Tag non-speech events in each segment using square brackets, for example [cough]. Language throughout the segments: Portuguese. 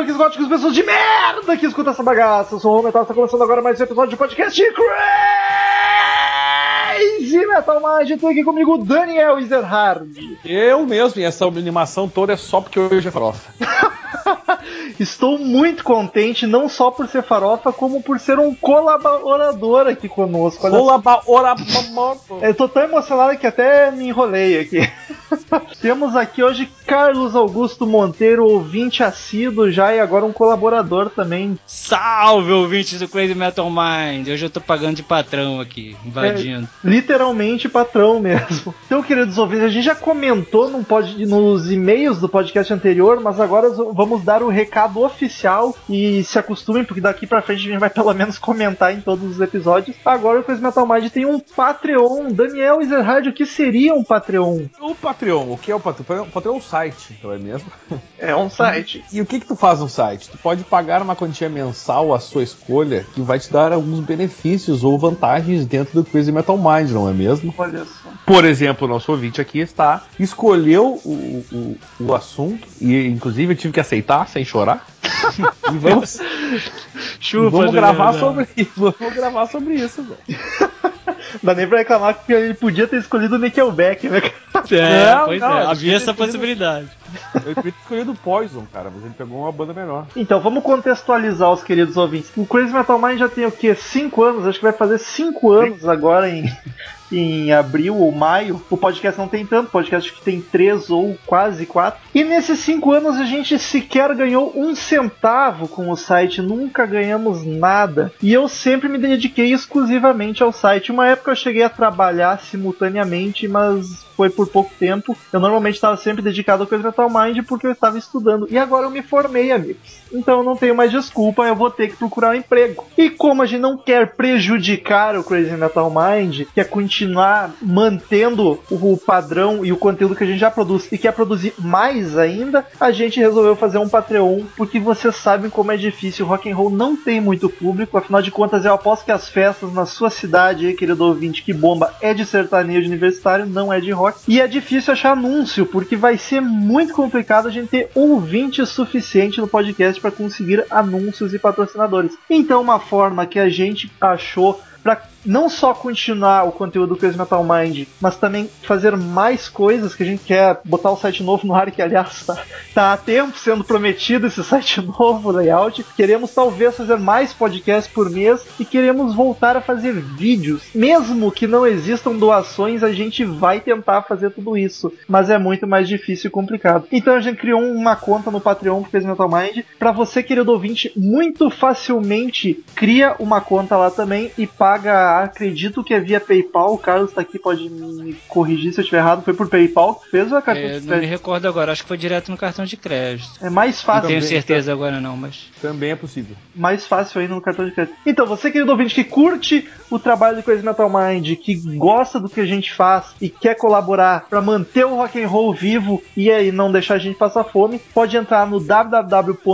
Punks, góticos, pessoas de merda que escuta essa bagaça. Eu sou o Metal, está começando agora mais um episódio de podcast Crazy Metal Mind. Tem aqui comigo o Daniel Ezerhard. Eu mesmo, e essa animação toda é só porque hoje é farofa. [laughs] [laughs] Estou muito contente, não só por ser farofa, como por ser um colaborador aqui conosco. Eu tô tão emocionado que até me enrolei aqui. [laughs] Temos aqui hoje Carlos Augusto Monteiro, ouvinte assíduo já e agora um colaborador também. Salve, ouvintes do Crazy Metal Mind! Hoje eu tô pagando de patrão aqui, invadindo. Literalmente patrão mesmo. Então, queridos ouvintes, a gente já comentou pod- nos e-mails do podcast anterior, mas agora vamos dar o recado oficial e se acostumem, porque daqui pra frente a gente vai pelo menos comentar em todos os episódios. Agora o Crazy Metal Mind tem um Patreon. Daniel Ezerhard, o que seria um Patreon? O Patreon, o que é o Patreon? O Patreon é um site, não é mesmo? [laughs] É um site. E o que que tu faz no site? Tu pode pagar uma quantia mensal à sua escolha, que vai te dar alguns benefícios ou vantagens dentro do Crazy Metal Mind, não é mesmo? Olha só. Por exemplo, o nosso ouvinte aqui está, escolheu o, o, o assunto, e inclusive eu tive que aceitar sem chorar. e [laughs] vamos, Chupa, vamos gravar não. sobre isso. Vamos gravar sobre isso, velho. Não dá nem pra reclamar que ele podia ter escolhido o Nickelback, né? cara? É, Não, pois não, é, ele havia essa possibilidade. Eu queria ter escolhido o Poison, cara, mas ele pegou uma banda melhor. Então, vamos contextualizar os queridos ouvintes. O Crazy Metal Mind já tem o quê? 5 anos? Acho que vai fazer 5 anos agora em, em abril ou maio. O podcast não tem tanto, o podcast que tem 3 ou quase 4. E nesses 5 anos a gente sequer ganhou um centavo com o site, nunca ganhamos nada. E eu sempre me dediquei exclusivamente ao site. Uma época eu cheguei a trabalhar simultaneamente, mas foi por pouco tempo. Eu normalmente estava sempre dedicado ao Metal Mind porque eu estava estudando. E agora eu me formei, amigos. Então eu não tenho mais desculpa, eu vou ter que procurar um emprego. E como a gente não quer prejudicar o Crazy Metal Mind, quer continuar mantendo o padrão e o conteúdo que a gente já produz e quer produzir mais ainda, a gente resolveu fazer um Patreon, porque vocês sabem como é difícil. Rock and roll não tem muito público, afinal de contas eu aposto que as festas na sua cidade, querido ouvinte, que bomba é de sertanejo universitário, não é de rock. E é difícil achar anúncio, porque vai ser muito complicado a gente ter ouvinte suficiente no podcast para conseguir anúncios e patrocinadores. Então, uma forma que a gente achou para não só continuar o conteúdo do Crazy Metal Mind, mas também fazer mais coisas que a gente quer botar o site novo no ar, que aliás tá, tá há tempo sendo prometido esse site [laughs] novo, layout. Queremos talvez fazer mais podcasts por mês e queremos voltar a fazer vídeos. Mesmo que não existam doações, a gente vai tentar fazer tudo isso, mas é muito mais difícil e complicado. Então a gente criou uma conta no Patreon do Crazy Metal Mind. Para você, querido ouvinte, muito facilmente cria uma conta lá também e paga, acredito que é via PayPal. O Carlos tá aqui, pode me corrigir se eu estiver errado. Foi por PayPal que fez ou é cartão É, de não me crédito? recordo agora, acho que foi direto no cartão de crédito. É mais Não fácil. tenho certeza agora não, mas. Também é possível. mais fácil ainda no cartão de crédito. Então, você, querido ouvinte, que curte o trabalho do Crazy Metal Mind, que gosta do que a gente faz e quer colaborar para manter o rock and roll vivo e aí não deixar a gente passar fome, pode entrar no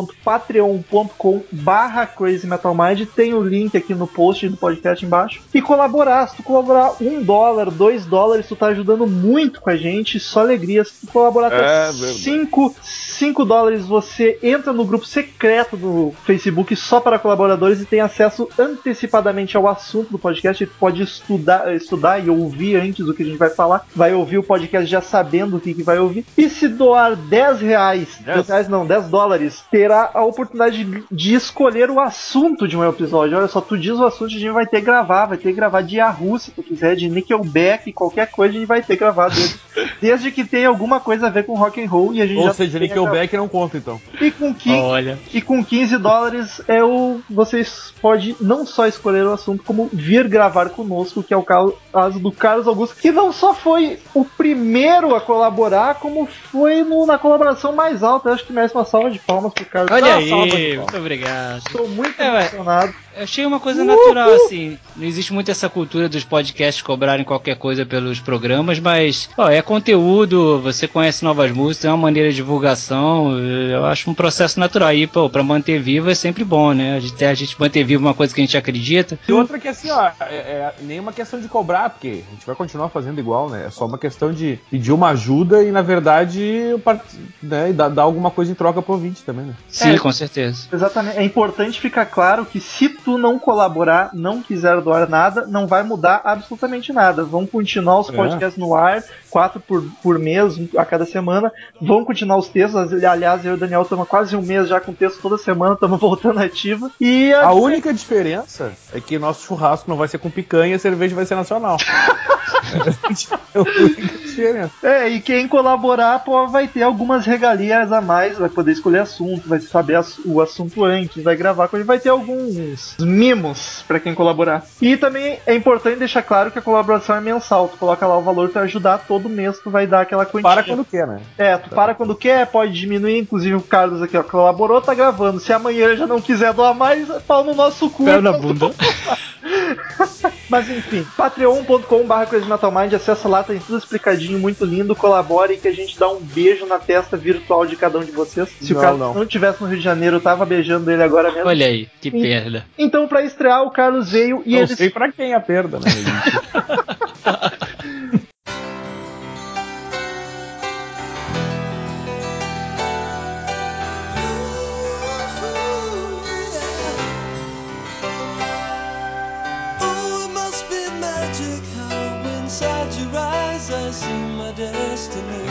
www.patreon.com barra Crazy Metal Mind, tem o link aqui no post do podcast embaixo, e colaborar. Se tu colaborar um dólar, dois dólares, tu tá ajudando muito com a gente, só alegria. Se tu colaborar até É. 5 5 dólares você entra no grupo secreto do Facebook só para colaboradores e tem acesso antecipadamente ao assunto do podcast. E pode estudar, estudar e ouvir antes do que a gente vai falar. Vai ouvir o podcast já sabendo o que, que vai ouvir. E se doar 10 reais, 10 reais não, 10 dólares, terá a oportunidade de, de escolher o assunto de um episódio. Olha só, tu diz o assunto, a gente vai ter que gravar, vai ter que gravar de Yahoo, se tu quiser, de Nickelback, qualquer coisa, a gente vai ter gravado dele. [laughs] desde que tenha alguma coisa a ver com rock and roll e a gente Ou já seja, Nickelback não conta então. E com, qui- Olha. e com 15 dólares é o vocês podem não só escolher o assunto, como vir gravar conosco, que é o caso do Carlos Augusto, que não só foi o primeiro a colaborar, como foi no- na colaboração mais alta. Eu acho que merece uma salva de palmas pro Carlos. Olha aí, muito obrigado. Estou muito É, ué. Eu achei uma coisa natural, assim. Não existe muito essa cultura dos podcasts cobrarem qualquer coisa pelos programas, mas ó, é conteúdo, você conhece novas músicas, é uma maneira de divulgação. Eu acho um processo natural. aí, pô, pra manter vivo é sempre bom, né? A gente, a gente manter vivo uma coisa que a gente acredita. E outra que assim, ó, é, é nem uma questão de cobrar, porque a gente vai continuar fazendo igual, né? É só uma questão de pedir uma ajuda e, na verdade, né, e dar, dar alguma coisa em troca pro ouvinte também, né? Sim, É. com certeza. Exatamente. É importante ficar claro que se tu não colaborar, não quiser doar nada, não vai mudar absolutamente nada. Vão continuar os É. podcasts no ar, quatro por, por mês, a cada semana. Vão continuar os textos. Aliás, eu e o Daniel estamos quase um mês já com texto toda semana, estamos [laughs] voltando ativo. E A única diferença é que nosso churrasco não vai ser com picanha e a cerveja vai ser nacional. [laughs] é a única diferença. É, e quem colaborar pô, vai ter algumas regalias a mais, vai poder escolher assunto, vai saber o assunto antes, vai gravar com ele, vai ter alguns mimos pra quem colaborar. E também é importante deixar claro que a colaboração é mensal, tu coloca lá o valor pra ajudar todo mês, tu vai dar aquela quantia. Para quando quer, né? É, tu para quando quer, pode diminuir, inclusive o Carlos aqui, ó, colaborou, tá gravando. Se amanhã ele já não quiser doar mais, pau no nosso cu. Pé na bunda. [laughs] [laughs] Mas enfim, patreon.com.br acessa lá, tem tudo explicadinho, muito lindo, colabore que a gente dá um beijo na testa virtual de cada um de vocês. Se o Não, Carlos não. não estivesse no Rio de Janeiro, eu tava beijando ele agora mesmo. Olha aí, que perda. Então, pra estrear, o Carlos veio e Não ele... sei pra quem a perda, né? gente? [laughs] Oh, it must be magic how inside your eyes I see my destiny.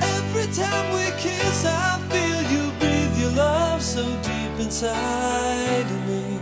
Every time we kiss, I feel you breathe your love so deep inside of me.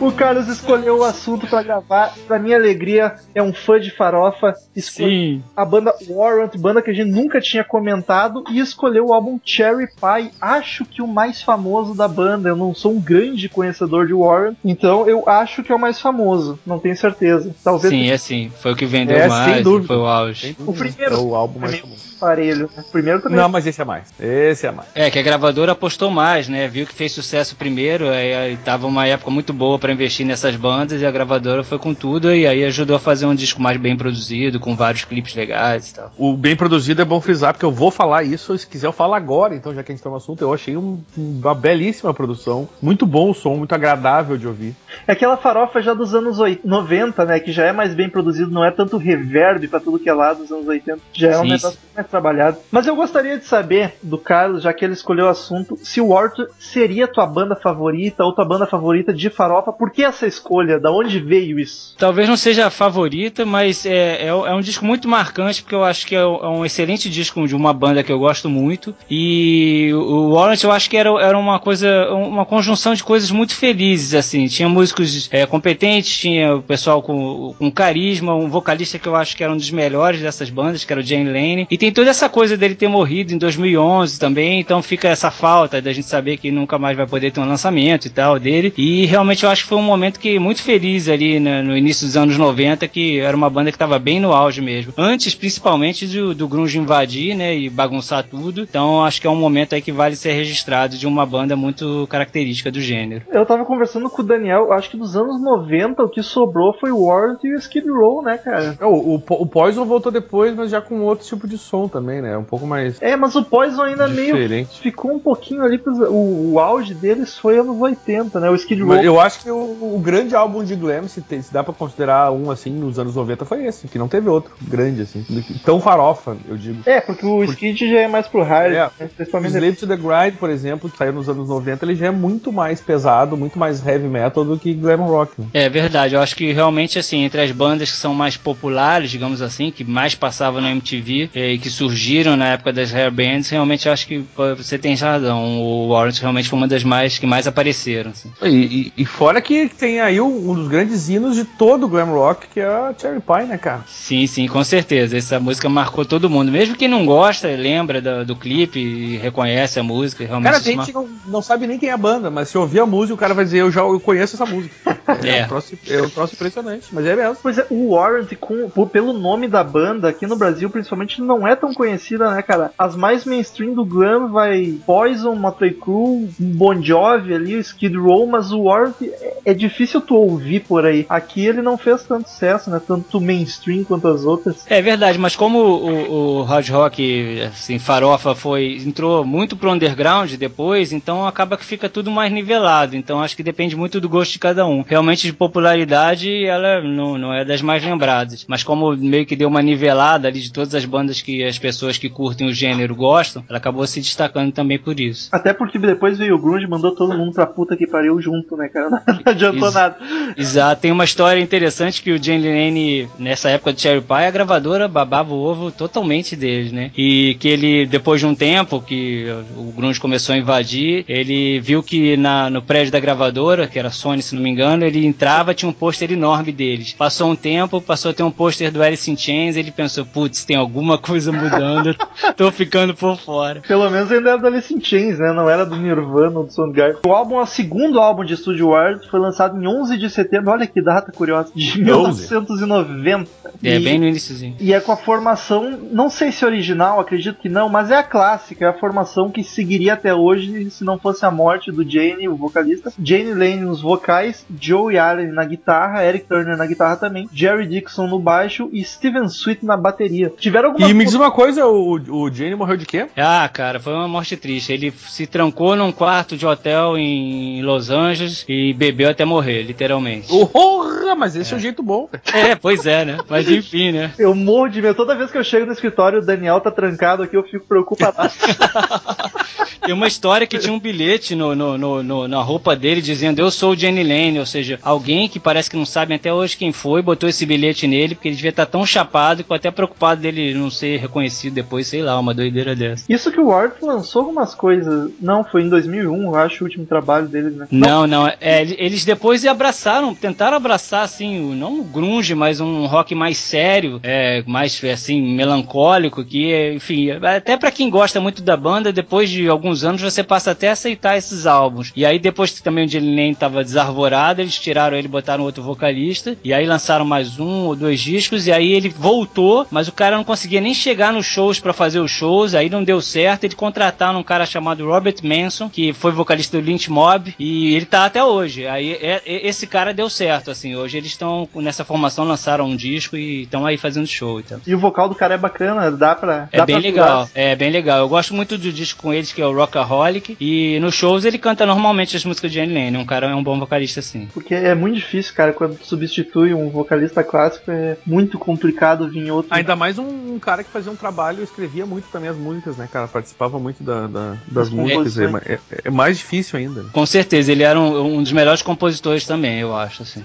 O Carlos escolheu o assunto pra gravar. Pra minha alegria, é um fã de farofa. Escolheu Sim. a banda Warrant, banda que a gente nunca tinha comentado, e escolheu o álbum Cherry Pie, acho que o mais famoso da banda. Eu não sou um grande conhecedor de Warrant, então eu acho que é o mais famoso, não tenho certeza. Talvez Sim, é sim. Foi o que vendeu É, sem mais, dúvida. foi o auge. O primeiro- É o álbum mais famoso. Aparelho. né? Primeiro também. Não, mas esse é mais. Esse é mais. É, que a gravadora apostou mais, né? Viu que fez sucesso primeiro, aí, aí tava uma época muito boa pra investir nessas bandas e a gravadora foi com tudo e aí ajudou a fazer um disco mais bem produzido, com vários clipes legais e tal. O bem produzido é bom frisar, porque eu vou falar isso, se quiser eu falo agora, então já que a gente tá no assunto, eu achei um- uma belíssima produção, muito bom o som, muito agradável de ouvir. É aquela farofa já dos anos oi- 90, né? Que já é mais bem produzido, não é tanto reverb pra tudo que é lá dos anos 80. Já é um Sim, negócio mais trabalhado. Mas eu gostaria de saber do Carlos, já que ele escolheu o assunto, se o Warto seria tua banda favorita ou tua banda favorita de farofa. Por que essa escolha? Da onde veio isso? Talvez não seja a favorita, mas é, é, é um disco muito marcante, porque eu acho que é um é excelente disco de uma banda que eu gosto muito. E o Warrant eu acho que era, era uma coisa, uma conjunção de coisas muito felizes, assim. Tinha músicos é, competentes, tinha o pessoal com, com carisma, um vocalista que eu acho que era um dos melhores dessas bandas, que era o Jane Lane. E tem toda essa coisa dele ter morrido em 2011 também, então fica essa falta da gente saber que nunca mais vai poder ter um lançamento e tal dele. E realmente eu acho que foi um momento que muito feliz ali né, no início dos anos 90, que era uma banda que estava bem no auge mesmo. Antes, principalmente, do, do grunge invadir, né, e bagunçar tudo. Então acho que é um momento aí que vale ser registrado de uma banda muito característica do gênero. Eu tava conversando com o Daniel, acho que dos anos 90 o que sobrou foi o Warrant e o Skid Row, né, cara? O, o, Po- o Poison voltou depois, mas já com outro tipo de som também, né? Um pouco mais É, mas o Poison ainda meio diferente. ficou um pouquinho ali pros, o, o auge deles foi anos 80, né? O Skid Row eu acho que o, o grande álbum de glam, se, tem- se dá pra considerar um assim nos anos 90, foi esse, que não teve outro grande assim. Tão farofa, eu digo. É, porque o Skid já é mais pro hard, É, né? Principalmente Slave to the Grind, por exemplo, que saiu nos anos 90, ele já é muito mais pesado, muito mais heavy metal do que glam rock. Né? É verdade, eu acho que realmente assim, entre as bandas que são mais populares, digamos assim, que mais passavam na MTV eh, e que surgiram na época das hair bands, realmente acho que você tem razão. O Warrant realmente foi uma das mais que mais apareceram. assim. E, e- e fora que tem aí um, dos grandes hinos de todo o glam rock, que é a Cherry Pie, né, cara? Sim, sim, com certeza. Essa música marcou todo mundo. Mesmo quem não gosta, lembra do, do clipe e reconhece a música. Realmente Cara, mar- gente que não, não sabe nem quem é a banda, mas se ouvir a música, o cara vai dizer, eu já eu conheço essa música. [laughs] É. um troço, é um troço impressionante, mas é mesmo. Pois é, o Warrant, com, pelo nome da banda, aqui no Brasil principalmente, não é tão conhecida, né, cara? As mais mainstream do glam vai Poison, Motley Crue, Bon Jovi ali, Skid Row, mas o Warrant é, é difícil tu ouvir por aí. Aqui ele não fez tanto sucesso, né? Tanto mainstream quanto as outras. É verdade, mas como o, o hard rock, assim, farofa foi entrou muito pro underground depois, então acaba que fica tudo mais nivelado. Então acho que depende muito do gosto de cada um. Realmente de popularidade, ela não, não é das mais lembradas. Mas como meio que deu uma nivelada ali de todas as bandas que as pessoas que curtem o gênero gostam, ela acabou se destacando também por isso. Até porque depois veio o Grunge e mandou todo mundo pra puta que pariu junto, né, cara? [laughs] Não adiantou Isso. nada. Exato, tem uma história interessante que o Jane Lane, nessa época do Cherry Pie, a gravadora babava o ovo totalmente deles, né? E que ele, depois de um tempo que o Grunge começou a invadir, ele viu que na, no prédio da gravadora, que era Sony, se não me engano, ele entrava, tinha um pôster enorme deles. Passou um tempo, passou a ter um pôster do Alice in Chains, ele pensou, putz, tem alguma coisa mudando, [laughs] tô ficando por fora. Pelo menos ainda era do Alice in Chains, né? Não era do Nirvana ou do Soundgarden. O álbum é o segundo álbum de Studio Ward, foi lançado em 11 de setembro, olha que data curiosa, de 1990. É, E- bem no iníciozinho. E é com a formação, não sei se original, acredito que não, mas é a clássica, é a formação que seguiria até hoje se não fosse a morte do Jane, o vocalista. Jane Lane nos vocais, Joey Allen na guitarra, Eric Turner na guitarra também, Jerry Dixon no baixo e Steven Sweet na bateria. Tiveram algumas E me diz uma coisa, o, o Jane morreu de quê? Ah, cara, foi uma morte triste. Ele se trancou num quarto de hotel em Los Angeles e bebeu até morrer, literalmente. Porra, mas esse é, o jeito bom. [laughs] É, pois é, né? Mas enfim, né? Eu morro de medo. Toda vez que eu chego no escritório, o Daniel tá trancado aqui, eu fico preocupado. [laughs] Tem uma história que tinha um bilhete no, no- no- no- na roupa dele dizendo eu sou o Jenny Lane, ou seja, alguém que parece que não sabe até hoje quem foi, botou esse bilhete nele, porque ele devia estar tão chapado que ficou até preocupado dele não ser reconhecido depois, sei lá, uma doideira dessa. Isso que o Ward lançou algumas coisas. Não, foi em 2001, eu acho, o último trabalho deles, né? Não, não. É, eles depois abraçaram, tentaram abraçar, assim, não o grunge, mas um rock mais sério, é, mais, assim, melancólico, que, é, enfim, até pra quem gosta muito da banda, depois de alguns anos você passa até a aceitar esses álbuns. E aí depois que também o Jalen tava desarvorado, eles tiraram ele, botaram outro vocalista, e aí lançaram mais um ou dois discos, e aí ele voltou, mas o cara não conseguia nem chegar nos shows pra fazer os shows, aí não deu certo, ele contrataram um cara chamado Robert Manson, que foi vocalista do Lynch Mob, e ele tá até hoje. Aí é- é- esse cara deu certo, assim, hoje eles estão nessa formação, lançaram um disco e estão aí fazendo show e tal. E o vocal do cara é bacana, dá pra. É dá bem pra legal, é bem legal. Eu gosto muito do disco com eles, que é o Rockaholic, e nos shows ele canta normalmente as músicas de Jane Lane, um cara é um bom vocalista assim. Porque é muito difícil, cara, quando tu substitui um vocalista clássico, é muito complicado vir outro. Ainda mais um, um cara que fazia um trabalho, escrevia muito também as músicas, né, cara? Participava muito da, da- das Das músicas. É, composições. é- é mais difícil ainda. Com certeza, ele era um, um dos melhores compositores também, eu acho, assim.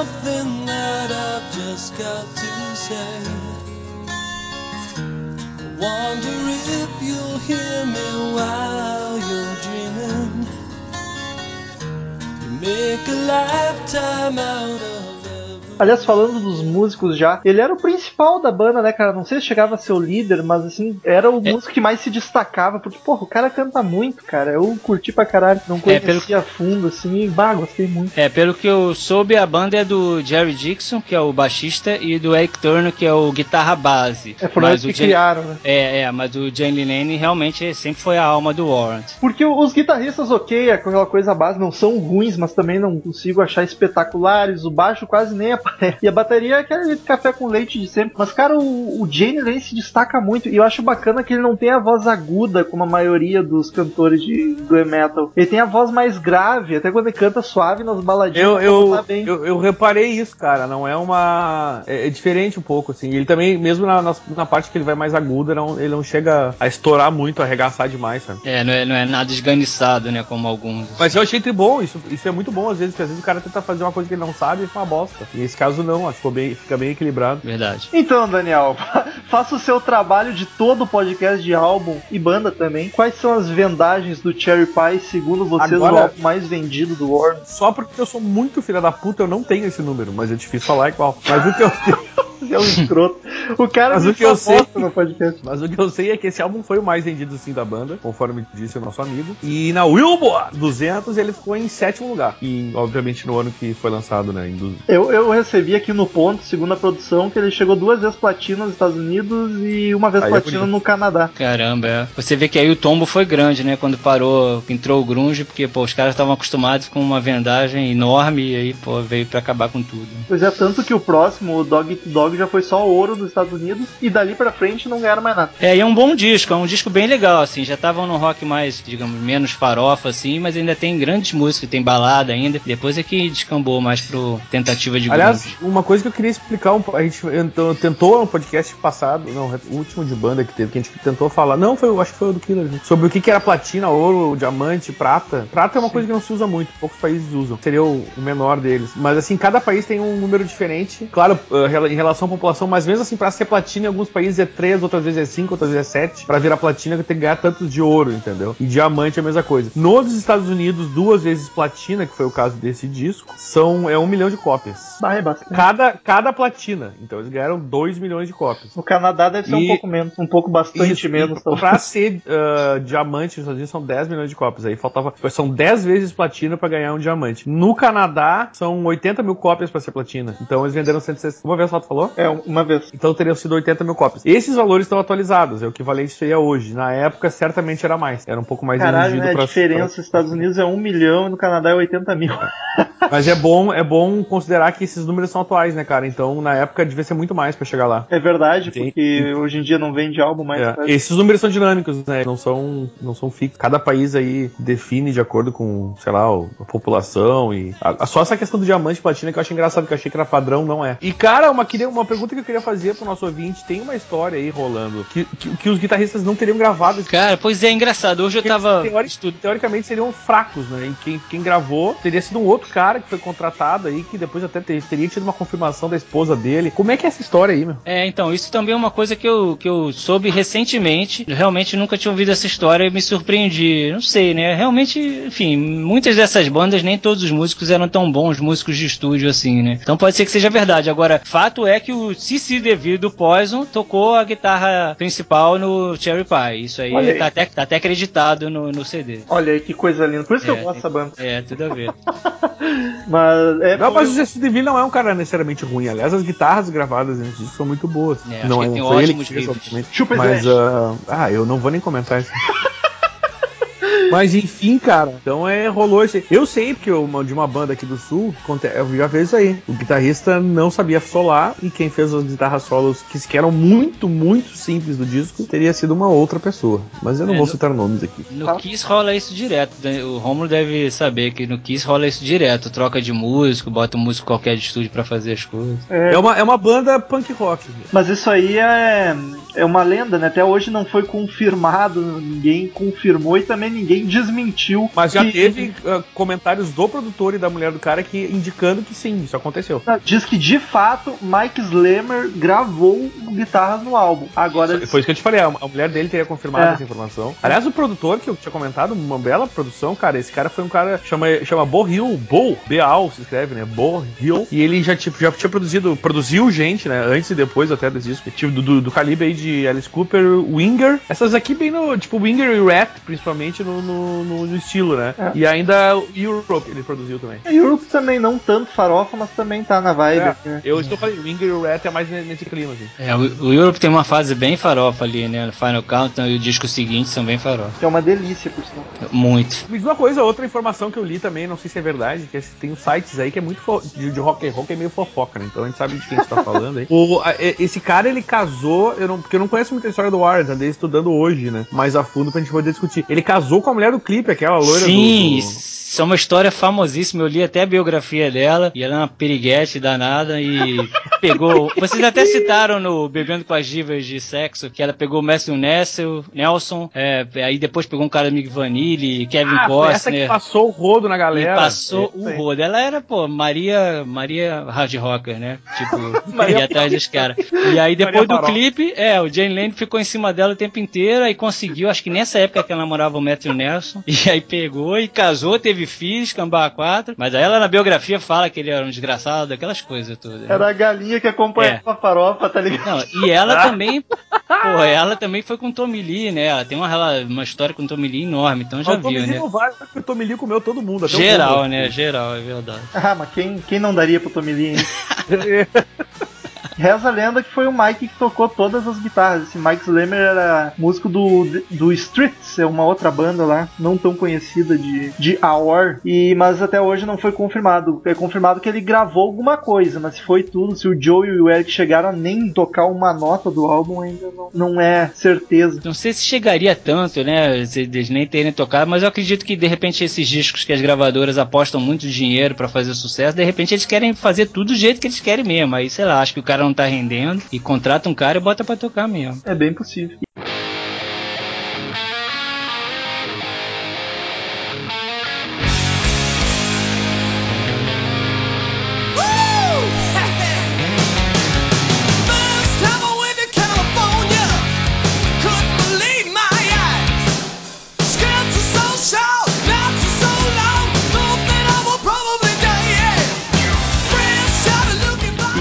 Something that I've just got to say. I wonder if you'll hear me while you're dreaming. You make a lifetime out of Aliás, falando dos músicos já, ele era o principal da banda, né, cara? Não sei se chegava a ser o líder, mas assim, era o músico que mais se destacava, porque, porra, o cara canta muito, cara. Eu curti pra caralho, não É, conhecia pelo- a fundo, assim, e, bah, gostei muito. É, pelo que eu soube, a banda é do Jerry Dixon, que é o baixista, e do Eric Turner, que é o guitarra base. É, foram eles que Jay- criaram, né? É, é, mas o Jane Lane realmente sempre foi a alma do Warrant. Porque os guitarristas, ok, é aquela coisa base, não são ruins, mas também não consigo achar espetaculares. O baixo quase nem [laughs] E a bateria é aquele café com leite de sempre. Mas, cara, o, o Jane Lane se destaca muito. E eu acho bacana que ele não tem a voz aguda, como a maioria dos cantores de glam metal. Ele tem a voz mais grave, até quando ele canta suave nas baladinhas. Eu, eu, eu, eu reparei isso, cara. Não é uma. É, é diferente um pouco, assim. Ele também, mesmo na, nas- na parte que ele vai mais aguda, não, ele não chega a estourar muito, a arregaçar demais, sabe? É, não é, não é nada esganiçado, né? Como alguns. Mas eu achei bom, isso, isso é muito bom às vezes, porque às vezes o cara tenta fazer uma coisa que ele não sabe e fica uma bosta. E nesse caso não, acho que ficou bem, fica bem equilibrado. Verdade. Então, Daniel, [laughs] faça o seu trabalho de todo o podcast de álbum e banda também. Quais são as vendagens do Cherry Pie, segundo vocês, Agora- o álbum mais vendido do Warren? Só porque eu sou muito filha da puta, eu não tenho esse número, mas é difícil falar igual. Mas o que eu [laughs] É um escroto. O cara Mas o que eu sei- no podcast. Mas o que eu sei é que esse álbum foi o mais vendido sim da banda, conforme disse o nosso amigo. E na Billboard 200 ele ficou em sétimo lugar. E obviamente no ano que foi lançado, né? Em du- Eu, eu recebi aqui no ponto, segundo a produção, que ele chegou duas vezes platina nos Estados Unidos e uma vez Aí é platina bonito. no Canadá. Caramba, é. Você vê que aí o tombo foi grande, né? Quando parou, entrou o grunge, porque, pô, os caras estavam acostumados com uma vendagem enorme e aí, pô, veio pra acabar com tudo. Pois é, tanto que o próximo, o Dog Eat Dog, já foi só ouro dos Estados Unidos e dali pra frente não ganharam mais nada. É, e é um bom disco, é um disco bem legal, assim. Já estavam no rock mais, digamos, menos farofa, assim, mas ainda tem grandes músicas, tem balada ainda. Depois é que descambou mais pro tentativa de Aliás, grunge. uma coisa que eu queria explicar, um a gente então, tentou no podcast passado, não, o último de banda que teve, que a gente tentou falar, não, foi, eu acho que foi o do Killer, né? sobre o que, que era platina, ouro, diamante, prata. Prata é uma coisa que não se usa muito, poucos países usam, seria o, menor deles. Mas assim, cada país tem um número diferente, claro, rela- em relação à população, mas mesmo assim, pra ser platina, em alguns países é 3, outras vezes é 5, outras vezes é 7. Pra virar platina, tem que ganhar tantos de ouro, entendeu? E diamante é a mesma coisa. Nos Estados Unidos, duas vezes platina, que foi o caso desse disco, são é um milhão de cópias. Ah, é. Cada, cada platina. Então eles ganharam 2 milhões de cópias. No Canadá deve ser um E- pouco menos, um pouco bastante Isso, menos. pra [laughs] ser ah, diamante nos Estados Unidos são 10 milhões de cópias. Aí faltava. São 10 vezes platina pra ganhar um diamante. No Canadá, são 80 mil cópias pra ser platina. Então eles venderam 160. Uma vez o Sato falou? É, uma vez. Então teriam sido 80 mil cópias. Esses valores estão atualizados, é o equivalente seria hoje. Na época, certamente era mais. Era um pouco mais Caralho, né? A pra- diferença nos Estados Unidos é um milhão e no Canadá é 80 mil. [laughs] Mas é bom, é bom considerar que esses números são atuais, né, cara? Então, na época, devia ser muito mais pra chegar lá. É verdade, Sim. porque hoje em dia não vende álbum mais. É. Esses números são dinâmicos, né? Não são, não são fixos. Cada país aí define de acordo com, sei lá, a população e. a- só essa questão do diamante e platina que eu achei engraçado, que eu achei que era padrão, não é. E, cara, uma, queria, uma pergunta que eu queria fazer pro nosso ouvinte: tem uma história aí rolando que, que, que os guitarristas não teriam gravado. Cara, pois é, engraçado. Hoje eu tava. Teori- teoricamente seriam fracos, né? E quem, quem gravou teria sido um outro cara que foi contratado aí, que depois até ter- teria tido uma confirmação da esposa dele. Como é que é essa história aí, meu? É, então, isso também é uma coisa que eu, que eu soube recentemente. Realmente nunca tinha ouvido essa história e me surpreendi. Não sei, né? Realmente, enfim, muitas dessas bandas, nem todos os músicos eram tão bons músicos de estúdio assim, né? Então pode ser que seja verdade. Agora, fato é que o Cici DeVille do Poison tocou a guitarra principal no Cherry Pie. Isso aí, aí. Tá, até, tá até acreditado no, no CD. Olha aí que coisa linda. Por isso que É, eu gosto dessa banda. É, tudo a ver. [laughs] Mas é. Não, mas o Jesse Deville não é um cara necessariamente ruim. Aliás, as guitarras gravadas nesse disco são muito boas. É, acho não que é, tem não foi ele que fez, obviamente. Chupa Mas, ah, ah, eu não vou nem comentar isso. [laughs] Mas enfim, cara, então é, rolou esse. Eu sei porque uma, de uma banda aqui do sul, conte- eu já vi isso aí. O guitarrista não sabia solar e quem fez as guitarras solos que, que eram muito, muito simples do disco teria sido uma outra pessoa. Mas eu não É, vou no- citar nomes aqui. No Kiss rola isso direto. né? O Romulo deve saber que no Kiss rola isso direto. Troca de músico, bota um músico qualquer de estúdio pra fazer as coisas. É, É uma, é uma banda punk rock. Mas isso aí é, é uma lenda, né? Até hoje não foi confirmado, ninguém confirmou e também ninguém desmentiu. Mas já que- teve ah, comentários do produtor e da mulher do cara que indicando que sim, isso aconteceu. Diz que de fato Mike Slammer gravou guitarras no álbum. Agora Foi isso que eu te falei, a a mulher dele teria confirmado É. essa informação. Aliás, o produtor que eu tinha comentado, uma bela produção, cara, esse cara foi um cara, chama, chama Bo Hill, Bo, B-A-U se escreve, né, Bo Hill, e ele já, tipo, já tinha produzido, produziu gente, né, antes e depois até desse disco, tipo, do, do, do calibre aí Kid, Alice Cooper, Winger. Essas aqui bem no. Tipo, Winger e Rat, principalmente no, no, no- estilo, né? É. E ainda o Europe ele produziu também. A Europe também não tanto farofa, mas também tá na vibe. É, aqui, né? eu estou falando, o Winger e o Rat é mais ne- nesse clima, assim. É, o, o Europe tem uma fase bem farofa ali, né? Final Countdown e o disco seguinte são bem farofa. Que é uma delícia, por sinal. Muito. Me diz uma coisa, outra informação que eu li também, não sei se é verdade, que esse- tem uns sites aí que é muito fo- de, de rock and roll que é meio fofoca, né? Então a gente sabe de quem a gente tá falando aí. [laughs] O, a- esse cara, ele casou, eu não, porque eu não conheço muita história do Warren, andei estudando hoje, né? Mais a fundo pra gente poder discutir. Ele casou com a mulher do clipe, aquela loira do- Sim, do... isso é uma história famosíssima. Eu li até a biografia dela e ela é uma piriguete danada e [laughs] pegou. Vocês até citaram no Bebendo com as Divas de Sexo que ela pegou o Matthew Nessel, Nelson, é, aí depois pegou um cara do Mick Vanille, Kevin Ah, foi essa que Costner. passou o rodo na E galera. passou É, o rodo. Ela era, pô, Maria, Maria Hard Rocker, né? Tipo, [laughs] Maria ia atrás dos caras. E aí depois do Farol. clipe, é, o Jane Lane ficou em cima dela o tempo inteiro e conseguiu, acho que nessa época que ela namorava o Matthew Nelson. [laughs] E aí pegou e casou, teve filhos, cambá quatro. Mas aí ela na biografia fala que ele era um desgraçado, aquelas coisas todas. né? Era a galinha que acompanhava a farofa, tá ligado? Não, e ela [laughs] também, pô, ela também foi com o Tommy Lee, né? Ela tem uma, rela- uma história com o Tommy Lee enorme, então já Mas o Tommy viu, Lee né? não vai, porque o Tommy Lee comeu todo mundo. até o Geral, Bumble. né? Geral, é verdade. Ah, mas quem, quem não daria pro Tommy Lee, hein? [laughs] Reza a lenda que foi o Mike que tocou todas as guitarras. Esse Mike Slammer era músico do, do Streets, é uma outra banda lá, não tão conhecida de, de Our, e, mas até hoje não foi confirmado. É confirmado que ele gravou alguma coisa, mas se foi tudo, se o Joe e o Eric chegaram a nem tocar uma nota do álbum, ainda não, não é certeza. Não sei se chegaria tanto, né? Se eles nem terem tocado, mas eu acredito que de repente esses discos que as gravadoras apostam muito dinheiro pra fazer sucesso, de repente eles querem fazer tudo do jeito que eles querem mesmo. Aí, sei lá, acho que o cara não tá rendendo e contrata um cara e bota pra tocar mesmo. É bem possível.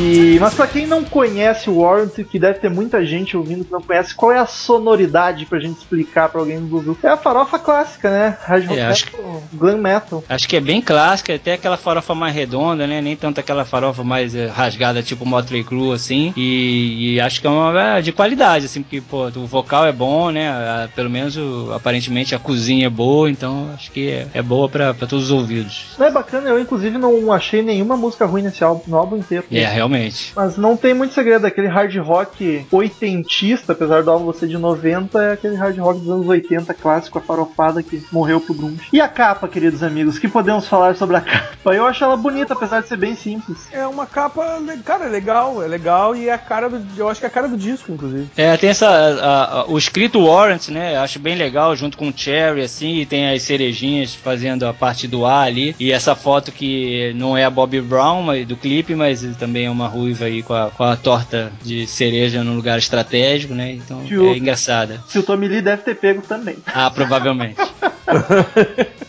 E, mas pra quem não conhece o Warrant, que deve ter muita gente ouvindo que não conhece, qual é a sonoridade pra gente explicar pra alguém do Google? É a farofa clássica, né? Rock É, acho metal, glam metal. Acho que é bem clássica, até aquela farofa mais redonda, né? Nem tanto aquela farofa mais eh, rasgada, tipo Motley Crue, assim. E, e acho que é uma é, de qualidade, assim, porque, pô, o vocal é bom, né? A- pelo menos, o- aparentemente, a cozinha é boa, então acho que é, é boa pra, pra todos os ouvidos. Não é bacana, eu inclusive não achei nenhuma música ruim nesse álbum, no álbum inteiro. É, realmente. Mas não tem muito segredo, aquele hard rock oitentista, apesar do álbum ser de 90, é aquele hard rock dos anos 80 clássico, a farofada que morreu pro grunge. E a capa, queridos amigos, o que podemos falar sobre a capa? Eu acho ela bonita, apesar de ser bem simples. É uma capa, cara, é legal, é legal e é a cara do. Eu acho que é a cara do disco, inclusive. É, tem essa. a- a- o escrito Warrant, né? Acho bem legal, junto com o Cherry, assim, e tem as cerejinhas fazendo a parte do A ali. E essa foto que não é a Bobby Brown mas, do clipe, mas também é uma ruiva aí com a, com a torta de cereja num lugar estratégico, né? Então Que o- é engraçada. Se o Tommy Lee deve ter pego também. Ah, provavelmente. [laughs]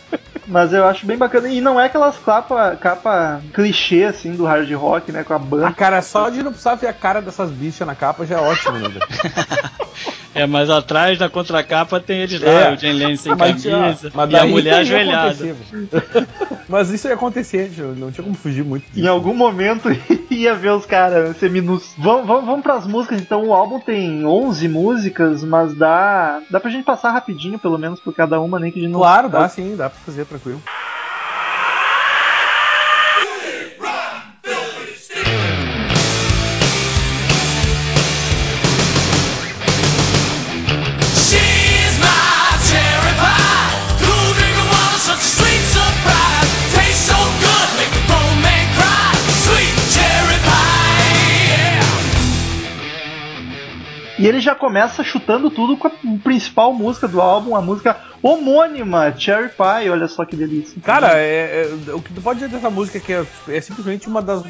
Mas eu acho bem bacana. E não é aquelas capa, capa clichê, assim, do hard rock, né? Com a A banda. cara, só de não precisar ver a cara dessas bichas na capa já é ótimo, né? [laughs] É, mas atrás da contracapa tem eles lá, É. o Jane Lane sem Mas camisa mas e a mulher ajoelhada. [laughs] Mas isso ia acontecer, não tinha como fugir muito. Em algum momento [laughs] ia ver os caras seminus. Vamos, vamos, vamos pras músicas, então. O álbum tem 11 músicas, mas dá. Dá pra gente passar rapidinho, pelo menos, por cada uma, nem que a gente não. Claro, dá sim, dá pra fazer tranquilo. E ele já começa chutando tudo com a principal música do álbum, a música homônima, Cherry Pie. Olha só que delícia. Cara, é, é- o que tu pode dizer dessa música é que é, é simplesmente uma das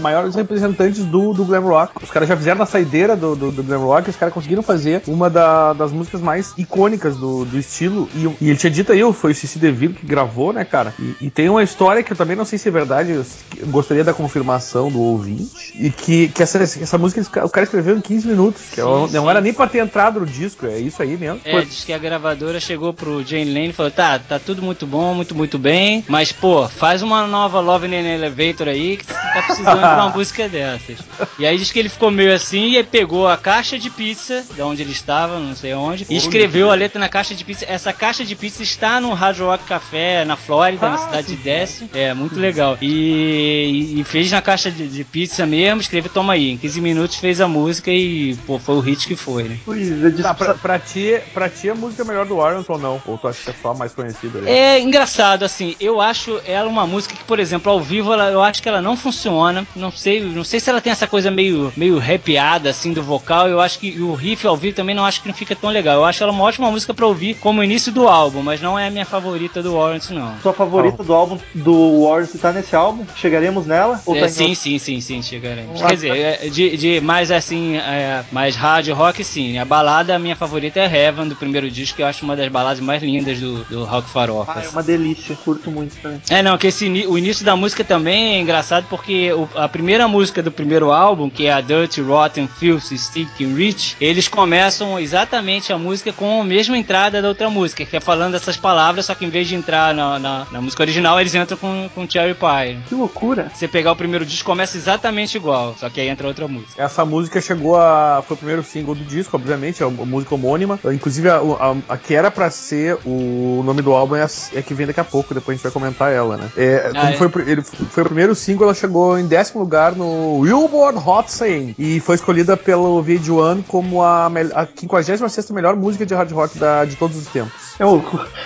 maiores representantes do, do glam rock. Os caras já fizeram na saideira do, do, do glam rock, os caras conseguiram fazer uma da- das músicas mais icônicas do, do estilo. E, e ele tinha dito aí, foi o Cici DeVille que gravou, né, cara? E, e tem uma história que eu também não sei se é verdade, eu gostaria da confirmação do ouvinte. E que, que essa, essa música o cara escreveu em 15 minutos, que é uma, é não era nem pra ter entrado no disco, é isso aí mesmo. É, diz que a gravadora chegou pro Jane Lane e falou: tá, tá tudo muito bom, muito, muito bem, mas pô, faz uma nova Love in an Elevator aí que tá precisando de uma [laughs] música dessas. E aí diz que ele ficou meio assim e pegou a caixa de pizza, de onde ele estava, não sei onde, e escreveu a letra na caixa de pizza. Essa caixa de pizza está no Hard Rock Café, na Flórida, na Ah, cidade sim. de Destin. É, muito legal. E, e fez na caixa de, de pizza mesmo, escreveu, toma aí. Em 15 minutos fez a música e, pô, foi o hit que foi, né? Pois é, Tá, pra, pra ti, pra ti a música é melhor do Warren ou não? Ou tu acha que é só a mais conhecida? aí? É engraçado, assim, eu acho ela uma música que, por exemplo, ao vivo ela, eu acho que ela não funciona. Não sei, não sei se ela tem essa coisa meio, meio rapeada, assim, do vocal. Eu acho que o riff ao vivo também não acho que não fica tão legal. Eu acho ela uma ótima música pra ouvir como início do álbum, mas não é a minha favorita do Warrant, não. Sua favorita do álbum do Warren tá nesse álbum? Chegaremos nela? Ou É, tá sim, sim, sim, sim, chegaremos. Quer dizer, é, de, de mais assim, é, mais hard rock, sim. A balada, a minha favorita é Heaven, do primeiro disco, que eu acho uma das baladas mais lindas do, do rock farofa. Ah, é uma delícia, curto muito também. É, não, que esse, o início da música também é engraçado porque o- a primeira música do primeiro álbum, que é a Dirty, Rotten, Filthy, Stick and Rich, eles começam exatamente a música com a mesma entrada da outra música, que é falando essas palavras, só que em vez de entrar na, na- na música original, eles entram com, com Cherry Pie. Que loucura. Você pegar o primeiro disco, começa exatamente igual, só que aí entra outra música. Essa música chegou a. Foi o primeiro single do disco, obviamente, é uma música homônima. Inclusive, a, a- a que era pra ser o nome do álbum é, a, é que vem daqui a pouco, depois a gente vai comentar ela, né? É, Ah, como é? Foi, ele, foi o primeiro single, ela chegou em décimo lugar no Billboard Hot 100 e foi escolhida pelo VH1 como a, a 56 melhor música de hard rock da- de todos os tempos. É, o-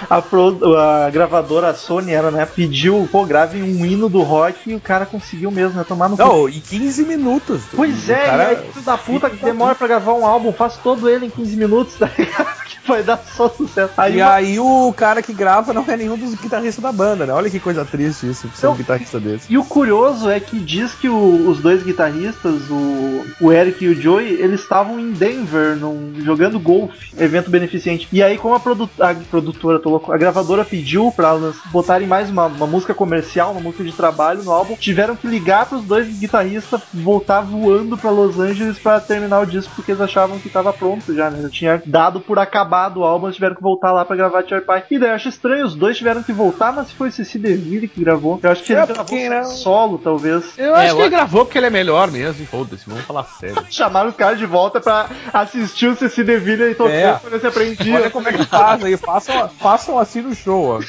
a, pro- a gravadora Sony era, né? Pediu, pô, grave um hino do rock e o cara conseguiu mesmo, né? Tomar no cu. Não, em 15 minutos. Pois é, cara- e aí, filho da puta, que demora pra gravar um álbum, faz todo ele em 15 minutos, [laughs] tá ligado? Que vai dar só sucesso. Aí, E uma- aí o cara que grava não é nenhum dos guitarristas da banda, né? Olha que coisa triste isso, ser um Não. guitarrista desse. E o curioso é que diz que o- os dois guitarristas, o, o Eric e o Joey, eles estavam em Denver num- jogando golfe, evento beneficente. E aí, como a, produ- a produtora, tô louco, a gravadora pediu pra elas botarem mais uma, uma música comercial, uma música de trabalho no álbum, tiveram que ligar pros dois guitarristas voltar voando pra Los Angeles pra terminar o disco porque eles achavam que tava pronto já, né? Já tinha dado por acabado o álbum, eles tiveram que voltar lá pra gravar Cherry Pie. E daí eu acho estranho, os dois tiveram que voltar, mas se foi o Ceci DeVille que gravou, eu acho que ele É, gravou porque, né? solo, talvez. Eu É, acho que ele gravou porque ele é melhor mesmo. Foda-se, vamos falar sério. [laughs] Chamaram os caras de volta pra assistir o Ceci DeVille e tocando É. pra ver se aprendia. Olha como é que faz aí, façam, façam assim no show, ó.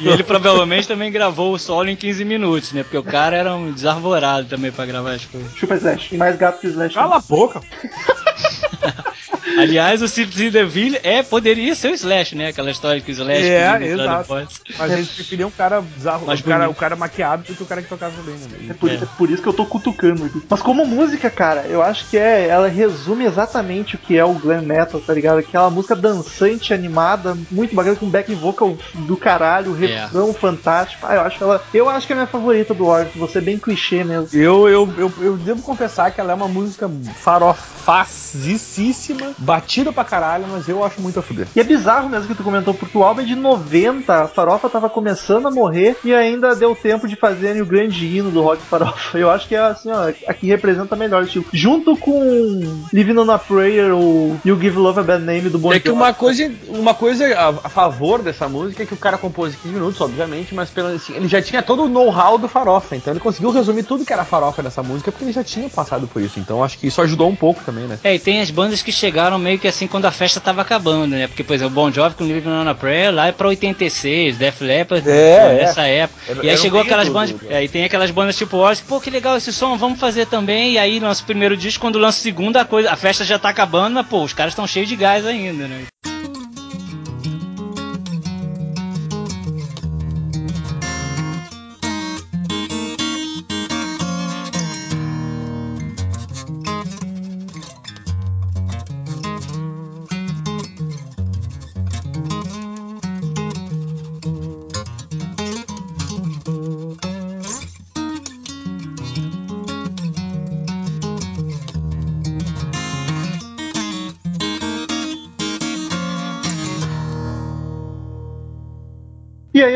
E ele provavelmente também gravou o solo em 15 minutos, né? Porque o cara era um desarvorado também pra gravar as coisas. Chupa Slash. Tem mais gato que Slash. Cala a boca. [laughs] Aliás, o Cipsy DeVille é, poderia ser o Slash, né? Aquela história que o Slash É, exato. Mas eles preferiam um cara bizarro, o cara, o cara maquiado do que o cara que tocava bem, É né? por, É. é por isso que eu tô cutucando aqui. Mas como música, cara, eu acho que é. Ela resume exatamente o que é o glam metal, tá ligado? Aquela música dançante, animada, muito bacana, com backing vocal do caralho, É. refrão fantástico. Ah, eu acho ela. Eu acho que é a minha favorita do Warren, você é bem clichê mesmo. Eu, eu, eu, eu devo confessar que ela é uma música farofacíssima, batida pra caralho, mas eu acho muito a fuder. E é bizarro mesmo que tu comentou, porque o álbum é de 90, a farofa tava começando a morrer e ainda deu tempo de fazerem o grande hino do rock farofa. Eu acho que é assim, ó, aqui representa melhor o estilo. Junto com Living on a Prayer ou You Give Love a Bad Name do Bon É que uma coisa, uma coisa a, a favor dessa música é que o cara compôs em 15 minutos, obviamente, mas pelo, assim, ele já tinha todo o know-how do farofa, então ele conseguiu resumir tudo que era farofa dessa música porque ele já tinha passado por isso. Então acho que isso ajudou um pouco também, né? É, e tem as bandas que chegaram meio que assim quando a festa tava acabando, né? Porque, por exemplo, o Bon Jovi com Living on a Prayer lá é pra 86, Def Leppard É, pô, é. nessa época. Era- e aí chegou aquelas bandas, do- é, e tem aquelas bandas tipo Ozzy, pô, que legal esse som, vamos fazer também. E aí lança o primeiro disco, quando lança o segundo, a coisa, a festa já tá acabando, mas pô, os caras estão cheios de gás ainda, né?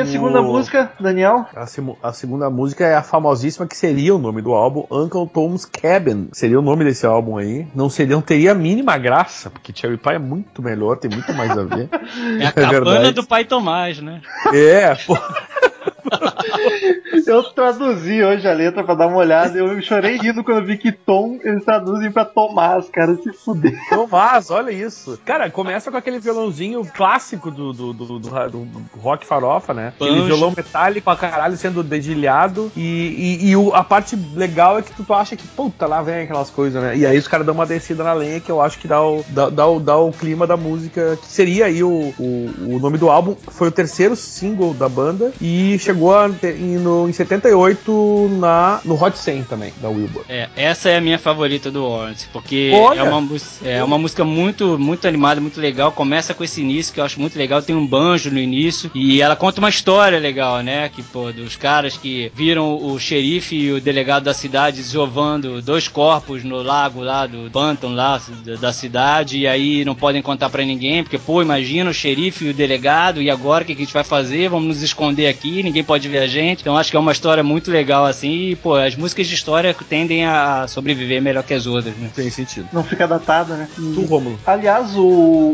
A segunda O- música, Daniel? A, a segunda música é a famosíssima que seria o nome do álbum, Uncle Tom's Cabin. Seria o nome desse álbum aí. Não seria, não teria a mínima graça, porque Cherry Pie é muito melhor, tem muito mais a ver. [laughs] É a É cabana verdade. do pai Tomás, né? é, pô. [laughs] [laughs] Eu traduzi hoje a letra pra dar uma olhada. Eu chorei rindo quando eu vi que Tom eles traduzem pra Tomás, cara. Se fuder. Tomás, olha isso. Cara, começa com aquele violãozinho clássico do, do, do, do rock farofa, né? Aquele Banjo. violão metálico pra caralho sendo dedilhado. E, e, e o- a parte legal é que tu, tu acha que, puta, lá vem aquelas coisas, né? E aí os caras dão uma descida na lenha que eu acho que dá o, dá, dá o, dá o clima da música, que seria aí o, o, o nome do álbum. Foi o terceiro single da banda e chegou a, em, no, em 78 na, no Hot 100 também, da Wilbur. É, essa é a minha favorita do Warrant, porque Olha! é uma, é uma música muito, muito animada, muito legal. Começa com esse início que eu acho muito legal. Tem um banjo no início e ela conta uma história legal, né? Que pô, dos caras que viram o xerife e o delegado da cidade desovando dois corpos no lago lá do Bantam lá da- da cidade e aí não podem contar pra ninguém porque pô, imagina o xerife e o delegado e agora o que a gente vai fazer? Vamos nos esconder aqui, ninguém pode ver a gente. Então acho que é uma história muito legal assim. E pô, as músicas de história tendem a sobreviver melhor que as outras, né? Tem sentido. Não fica datada, né? Tu, Rômulo. Aliás, o,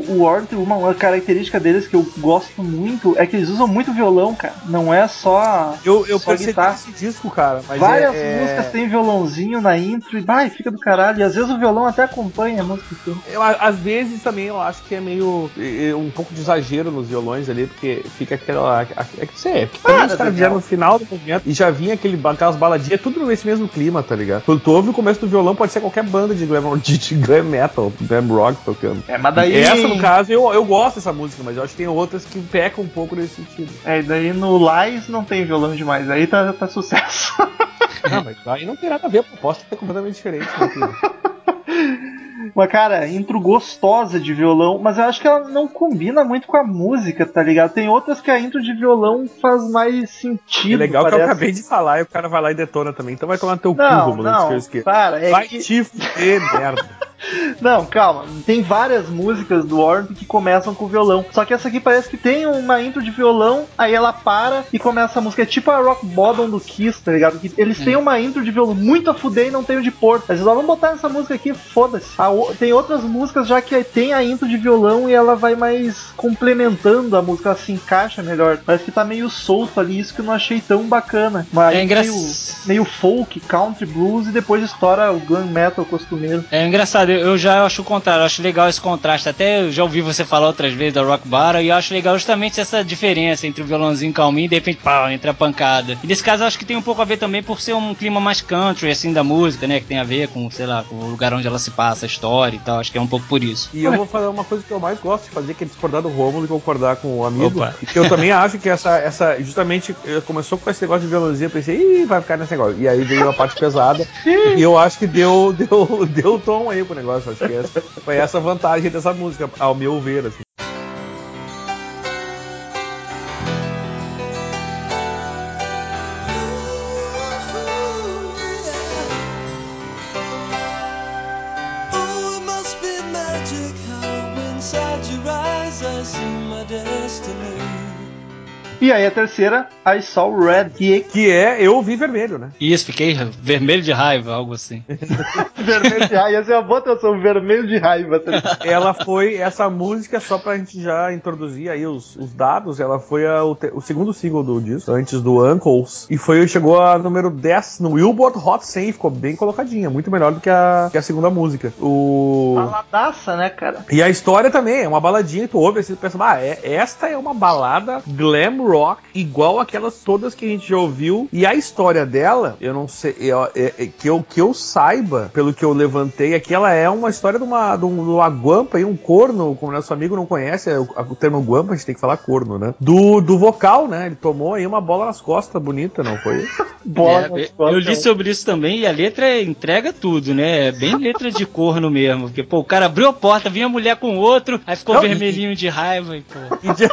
o Warrant, uma, uma característica deles que eu gosto muito é que eles usam muito violão, cara. Não é só. Eu, eu Só guitarra. esse disco, cara. Mas Várias é, é- músicas tem violãozinho na intro e vai, fica do caralho. E às vezes o violão até acompanha a música. assim. Eu, às vezes também eu acho que é meio. é, é, um pouco de exagero nos violões ali, porque fica aquela. É que sei, é porque também Vieram no final do movimento e já vinha aquele, aquelas baladinhas, tudo nesse mesmo clima, tá ligado? Quando tu ouve o começo do violão, pode ser qualquer banda de glam, de, de glam metal, glam rock tocando. É, mas daí. Essa, no caso, eu, eu gosto dessa música, mas eu acho que tem outras que pecam um pouco nesse sentido. É, e daí no Lies não tem violão demais. Aí tá, tá sucesso. Não, [laughs] mas aí não tem nada a ver, a proposta é completamente diferente. Né, [laughs] Mas, cara, intro gostosa de violão, mas eu acho que ela não combina muito com a música, tá ligado? Tem outras que a intro de violão faz mais sentido. É legal que eu parece. acabei de falar e o cara vai lá e detona também. Então vai tomar teu cu, Não, não, que eu esqueça. para, é Vai que... te fuder, [laughs] merda. Não, calma. Tem várias músicas do Warrant que começam com violão. Só que essa aqui parece que tem uma intro de violão, aí ela para e começa a música. É tipo a Rock Bottom do Kiss, tá ligado? Que eles têm uma intro de violão muito a fuder e não tem onde pôr. Mas eles vão botar essa música aqui, foda-se. O- Tem outras músicas já que tem a intro de violão e ela vai mais complementando a música, ela se encaixa melhor. Parece que tá meio solto ali, isso que eu não achei tão bacana. Mas É engra- meio, meio folk, country blues e depois estoura o glam metal costumeiro. É engraçado, eu eu já acho o contrário, eu acho legal esse contraste. Até eu já ouvi você falar outras vezes da Rock Bar e eu acho legal justamente essa diferença entre o violãozinho calminho e de repente, pá, entra a pancada. E nesse caso acho que tem um pouco a ver também por ser um clima mais country, assim, da música, né? Que tem a ver com, sei lá, com o lugar onde ela se passa, a história e tal. Acho que é um pouco por isso. E eu vou fazer uma coisa que eu mais gosto de fazer, que é discordar do Rômulo e concordar com o amigo. Opa. Que eu também acho que essa, essa justamente, eh, começou com esse negócio de violãozinho, eu pensei, ih, vai ficar nesse negócio. E aí veio a parte pesada. [laughs] e eu acho que deu, deu, deu tom aí pro negócio. Que essa, foi essa vantagem dessa música, ao meu ver, assim. E aí a terceira, I Saw Red, que Que é Eu Vi Vermelho, né? Isso, fiquei vermelho de raiva, algo assim. [laughs] vermelho de raiva, essa é uma boa tradução, vermelho de raiva. tá? Ela foi, essa música, só pra gente já introduzir aí os, os dados, ela foi a- o, te- o segundo single do disco, antes do Uncles, e foi, chegou a número 10 no Billboard Hot 100, ficou bem colocadinha, muito melhor do que a, que a segunda música. O... Baladaça, né, cara? E a história também, é uma baladinha, tu ouve assim, tu pensa, ah, é, esta é uma balada glam rock, igual aquelas todas que a gente já ouviu, e a história dela, eu não sei, eu- é- é que, eu, que eu saiba, pelo que eu levantei aqui, ela é uma história de uma, de um- de uma guampa aí, um corno, como nosso amigo não conhece, é o, o termo guampa, a gente tem que falar corno, né? Do, do vocal, né? Ele tomou aí uma bola nas costas bonita, não foi? [laughs] Bola É, nas eu costas. li sobre isso também e a letra entrega tudo, né? É bem letra de corno mesmo. Porque, pô, o cara abriu a porta, vinha a mulher com outro, aí ficou Não, e- vermelhinho de raiva e, pô. [laughs] E de-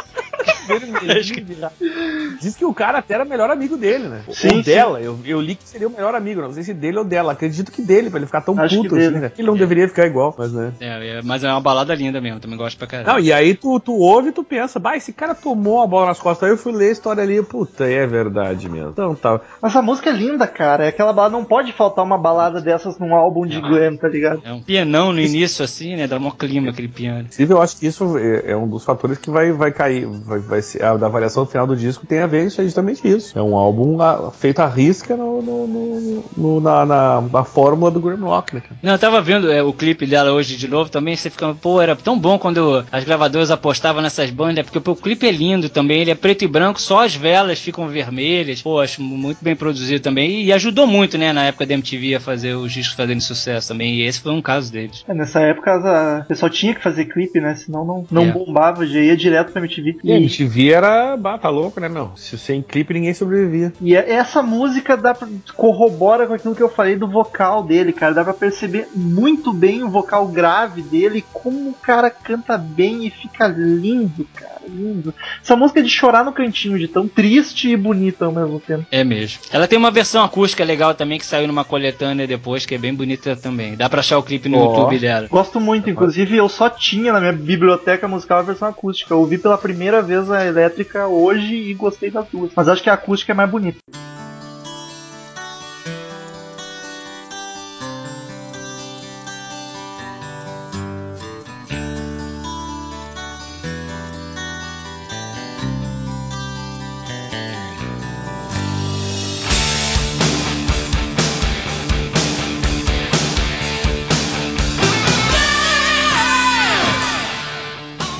Diz que o cara até era melhor amigo dele, né? Sim, ou sim. dela. Eu, eu li que seria o melhor amigo, não sei se dele ou dela. Acredito que dele, pra ele ficar tão Acho puto que assim, dele. né? Ele não deveria ficar igual, mas né. É, é, mas é uma balada linda mesmo, também gosto pra caralho. Não, e aí tu, tu ouve e tu pensa, bah, esse cara tomou a bola nas costas. Aí eu fui ler a história ali, puta, é verdade mesmo. Então tá. Mas essa música é linda, cara. É aquela balada, não pode faltar uma balada dessas num álbum de glam, tá ligado? É um pianão no início, assim, né? Dá um clima aquele piano. Inclusive, eu acho que isso é, é um dos fatores que vai, vai cair, vai, vai ser, a, da variação final do disco tem a ver isso, é justamente isso. É um álbum ah, feito à risca no, no- no- no- na, na, na fórmula do Grim Rock, né, cara? Não, eu tava vendo é, o clipe dela hoje de novo também, você fica, pô, era tão bom quando as gravadoras apostavam nessas bandas, porque pô, o clipe é lindo também, ele é preto e branco, só as velas ficam vermelhas, pô, acho muito bem produzido também, e ajudou muito, né, na época da MTV a fazer os discos fazendo sucesso também, e esse foi um caso deles. É, nessa época a- o pessoal tinha que fazer clipe, né? Senão não, não É. bombava, já ia direto pra MTV. E a MTV era, bah, tá louco, né, meu? Se sem clipe ninguém sobrevivia. E é- essa música dá pra, corrobora com aquilo que eu falei do vocal dele, cara. Dá pra perceber muito bem o vocal grave dele, como o cara canta bem e fica lindo, cara, lindo. Essa música é de chorar no cantinho, de tão triste e bonita ao mesmo tempo. É mesmo. Ela tem uma versão acústica legal também, que saiu numa coletânea depois, que é bem bonita também. Dá pra achar o clipe no Ó. YouTube dela. Gosto muito, inclusive eu só tinha na minha biblioteca musical a versão acústica. Eu ouvi pela primeira vez a elétrica hoje e gostei das duas. Mas acho que a acústica é mais bonita.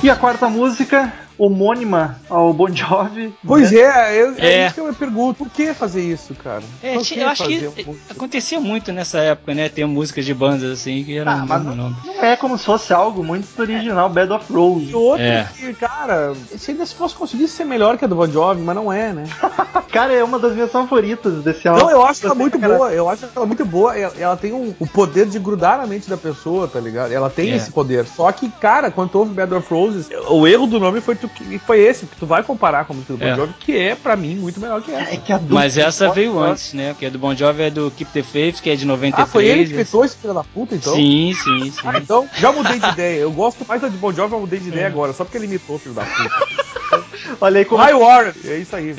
E a quarta música, homônima ao Bon Jovi. Pois é, eu, é. É. isso que eu me pergunto. Por que fazer isso, cara? É, eu acho que um- acontecia muito nessa época, né? Ter músicas de bandas assim que eram Ah, mas nome. Não é como se fosse algo muito original, Bed of Rose. E outra É. que, cara, se ainda se fosse conseguir ser melhor que a do Bon Jovi, mas não é, né? [laughs] Cara, é uma das minhas favoritas desse álbum. Não, eu acho ela muito caralho. boa. Eu acho ela muito boa. Ela, ela tem um, o poder de grudar na mente da pessoa, tá ligado? Ela tem É. esse poder. Só que, cara, quando tu ouve Bad of Roses, o erro do nome foi, tu, que- foi esse, que tu vai comparar com a música do Bon É. Jovi, que é, pra mim, muito melhor que essa. É que Mas essa veio Jovi- antes, né? Porque a do Bon Jovi é do Keep the Faith, que é de 93. Ah, foi ele que fez esse filho da puta, então? Sim, sim, sim. Ah, então, já mudei de ideia. Eu gosto mais da de Bon Jovi, eu mudei de ideia agora, só porque ele imitou, filho da puta. Olha aí como, High Warren! É isso aí.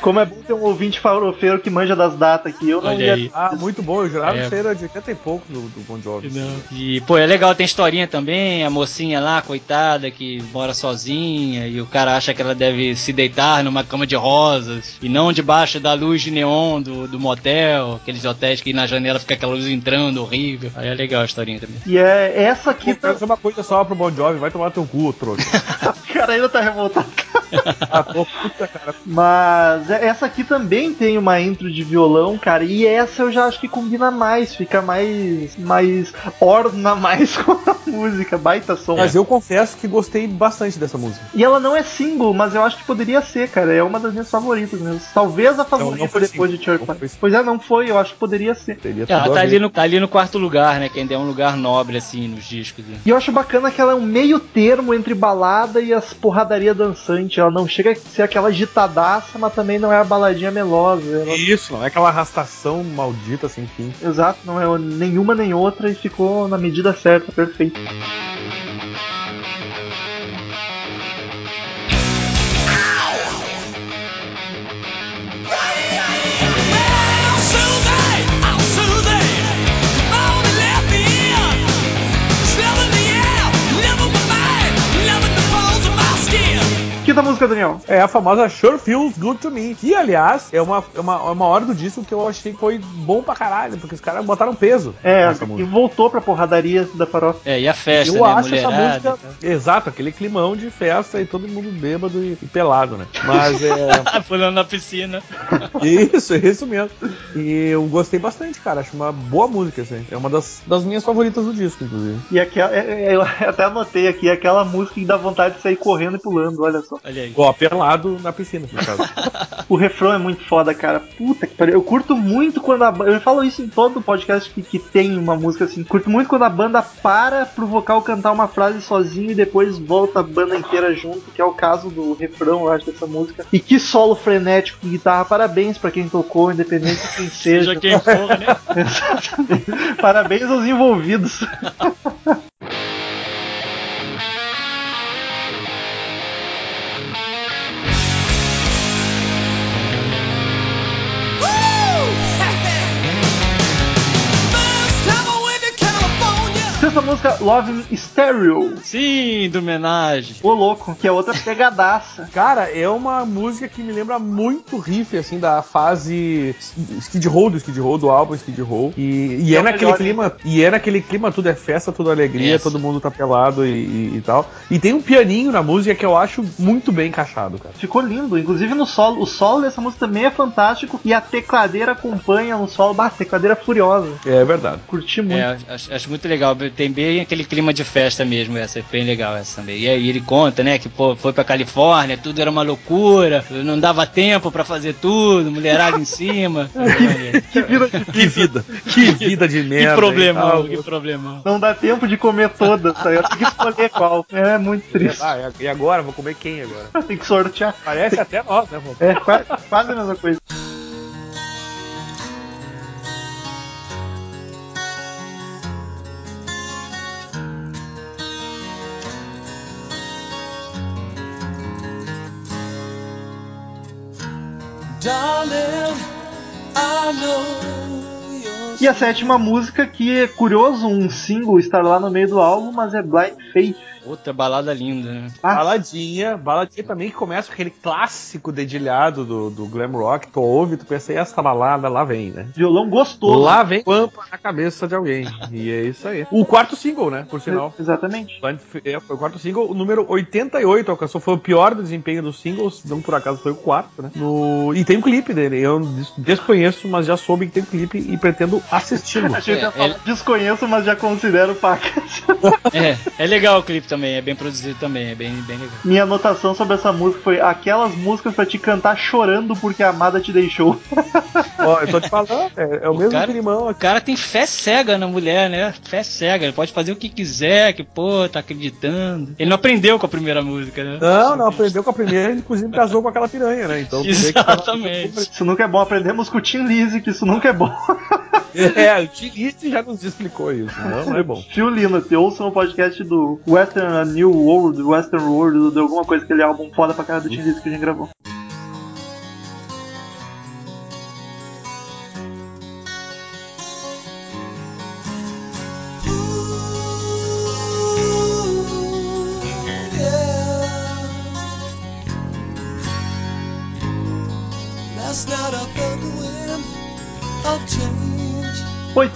Como é bom ter um ouvinte farofeiro que manja das datas aqui. Eu não Olha ia. aí. Ah, muito bom. Eu jurava É. que era de 80 e pouco do, do Bon Jovi. E, pô, é legal, tem historinha também, a mocinha lá, coitada, que mora sozinha, e o cara acha que ela deve se deitar numa cama de rosas, e não debaixo da luz de neon do, do motel, aqueles hotéis que na janela fica aquela luz entrando, horrível. Aí é legal a historinha também. E é essa aqui. Dizer uma coisa só pro Bon Jovi, vai tomar teu cu, trouxa. [laughs] O cara ainda tá revoltado. [laughs] ah, tô puta, cara. Mas é- essa aqui também tem uma intro de violão, cara. E essa eu já acho que combina mais, fica mais. mais. orna mais [laughs] com a música. Baita som. Mas eu confesso que gostei bastante dessa música. E ela não é single, mas eu acho que poderia ser, cara. É uma das minhas favoritas mesmo. Talvez a favorita não foi depois single. de Cherry Não Pie. Pois é, não foi, eu acho que poderia ser. Teria Ela tá ali, no, tá ali no quarto lugar, né? Que ainda é um lugar nobre, assim, nos discos. né? E eu acho bacana que ela é um meio termo entre balada e as porradaria dançante. Ela não chega a ser aquela agitadaça, mas também não é a baladinha melosa. Ela- Isso, não é aquela arrastação maldita sem fim. Exato, não é nenhuma nem outra e ficou na medida certa, perfeito. Música, Daniel. É a famosa Sure Feels Good to Me. Que, aliás, é uma, é uma, é uma hora do disco que eu achei que foi bom pra caralho, porque os caras botaram peso É, e voltou pra porradaria da farofa. É, e a festa, Eu né? acho essa música. Exato, aquele climão de festa e todo mundo bêbado e, e pelado, né? Mas é. [laughs] Pulando na piscina. Isso, é isso mesmo. E eu gostei bastante, cara. Acho uma boa música, assim. É uma das, das minhas favoritas do disco, inclusive. E aquela, eu [laughs] até anotei aqui, aquela música que dá vontade de sair correndo e pulando, olha só. Olha aí. Ó, pelado na piscina, no caso. [laughs] O refrão é muito foda, cara. Puta que pariu. Eu curto muito quando a banda. Eu falo isso em todo podcast que, que tem uma música assim. Curto muito quando a banda para pro vocal cantar uma frase sozinho e depois volta a banda inteira junto, que é o caso do refrão, eu acho, dessa música. E que solo frenético de guitarra. Parabéns pra quem tocou, independente de quem seja. Seja quem for, né? [laughs] Exatamente. Parabéns aos envolvidos. [laughs] California. Sexta música, Love Stereo. Sim, do homenagem. Ô louco, que é outra pegadaça. [laughs] Cara, é uma música que me lembra muito riff, assim, da fase Skid Row, do Skid Row, do álbum Skid Row. E, e É é, o naquele melhor, clima, e é naquele clima, tudo é festa, tudo é alegria, todo mundo tá pelado e, e- e tal. E tem um pianinho na música que eu acho muito bem encaixado, cara. Ficou lindo, inclusive no solo. O solo dessa música também é fantástico e a tecladeira acompanha no solo. Bah, tecladeira furiosa. É verdade. Curti muito. É, acho, acho muito legal. Tem bem aquele clima de festa mesmo, essa é bem legal essa também. E aí ele conta, né, que pô, foi pra Califórnia, tudo era uma loucura, não dava tempo pra fazer tudo, mulherada em cima. [laughs] Que vida Que vida, que vida de que merda. problemão, e tal. que problemão. Não dá tempo de comer todas, tá? Eu tenho que escolher qual. É muito triste. Ah, e agora? Vou comer quem agora? Tem que sortear. Parece até nós, né? É, quase, quase a mesma coisa. E a sétima música, que é curioso, um single estar lá no meio do álbum, mas é Blind Faith. Outra balada linda, né? Ah, Baladinha, baladinha também que começa com aquele clássico dedilhado do, do glam rock. Tu ouve, tu pensa, e essa balada lá vem, né? violão gostoso. Lá vem pampa na cabeça de alguém. E é isso aí. O quarto single, né? Por sinal. Exatamente. É, foi o quarto single, o número 88 alcançou, foi o pior desempenho dos singles, não por acaso foi o quarto, né? No, e tem um clipe dele, eu des- desconheço, mas já soube que tem um clipe e pretendo assisti-lo. [laughs] É, falar, desconheço, mas já considero pacas. [laughs] É, é legal o clipe também, é bem produzido também, é bem, bem legal. Minha anotação sobre essa música foi aquelas músicas pra te cantar chorando porque a amada te deixou. [laughs] Ó, eu tô te falando, é, é o, mesmo cara- climão O aqui. cara tem fé cega na mulher, né? Fé cega, ele pode fazer o que quiser, que pô, tá acreditando. Ele não aprendeu com a primeira música, né? Não, não, aprendeu com a primeira, inclusive casou com aquela piranha, né? Então, o [laughs] Exatamente. Isso nunca é bom. Aprendemos com o Tim Lizzy que isso nunca é bom. [laughs] É, o Tilite já nos explicou isso, não, não é bom. Phil Lynott, ouçam o podcast do Western New World, Western World, de alguma coisa, aquele álbum foda pra cara do Tim Lizzy que a gente gravou.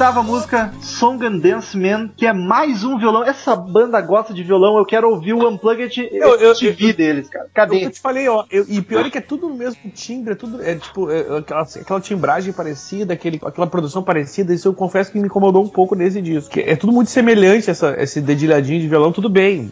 Oitava música, Song and Dance Man, que é mais um violão. Essa banda gosta de violão, eu quero ouvir o Unplugged Eu- eu- TV deles, cara. Eu, Cadê? eu te falei, ó, eu- e pior é que é tudo no mesmo timbre, é tudo, é tipo, é, aquela, aquela timbragem parecida, aquele, aquela produção parecida, isso eu confesso que me incomodou um pouco nesse disco. Que é tudo muito semelhante, essa, esse dedilhadinho de violão, tudo bem,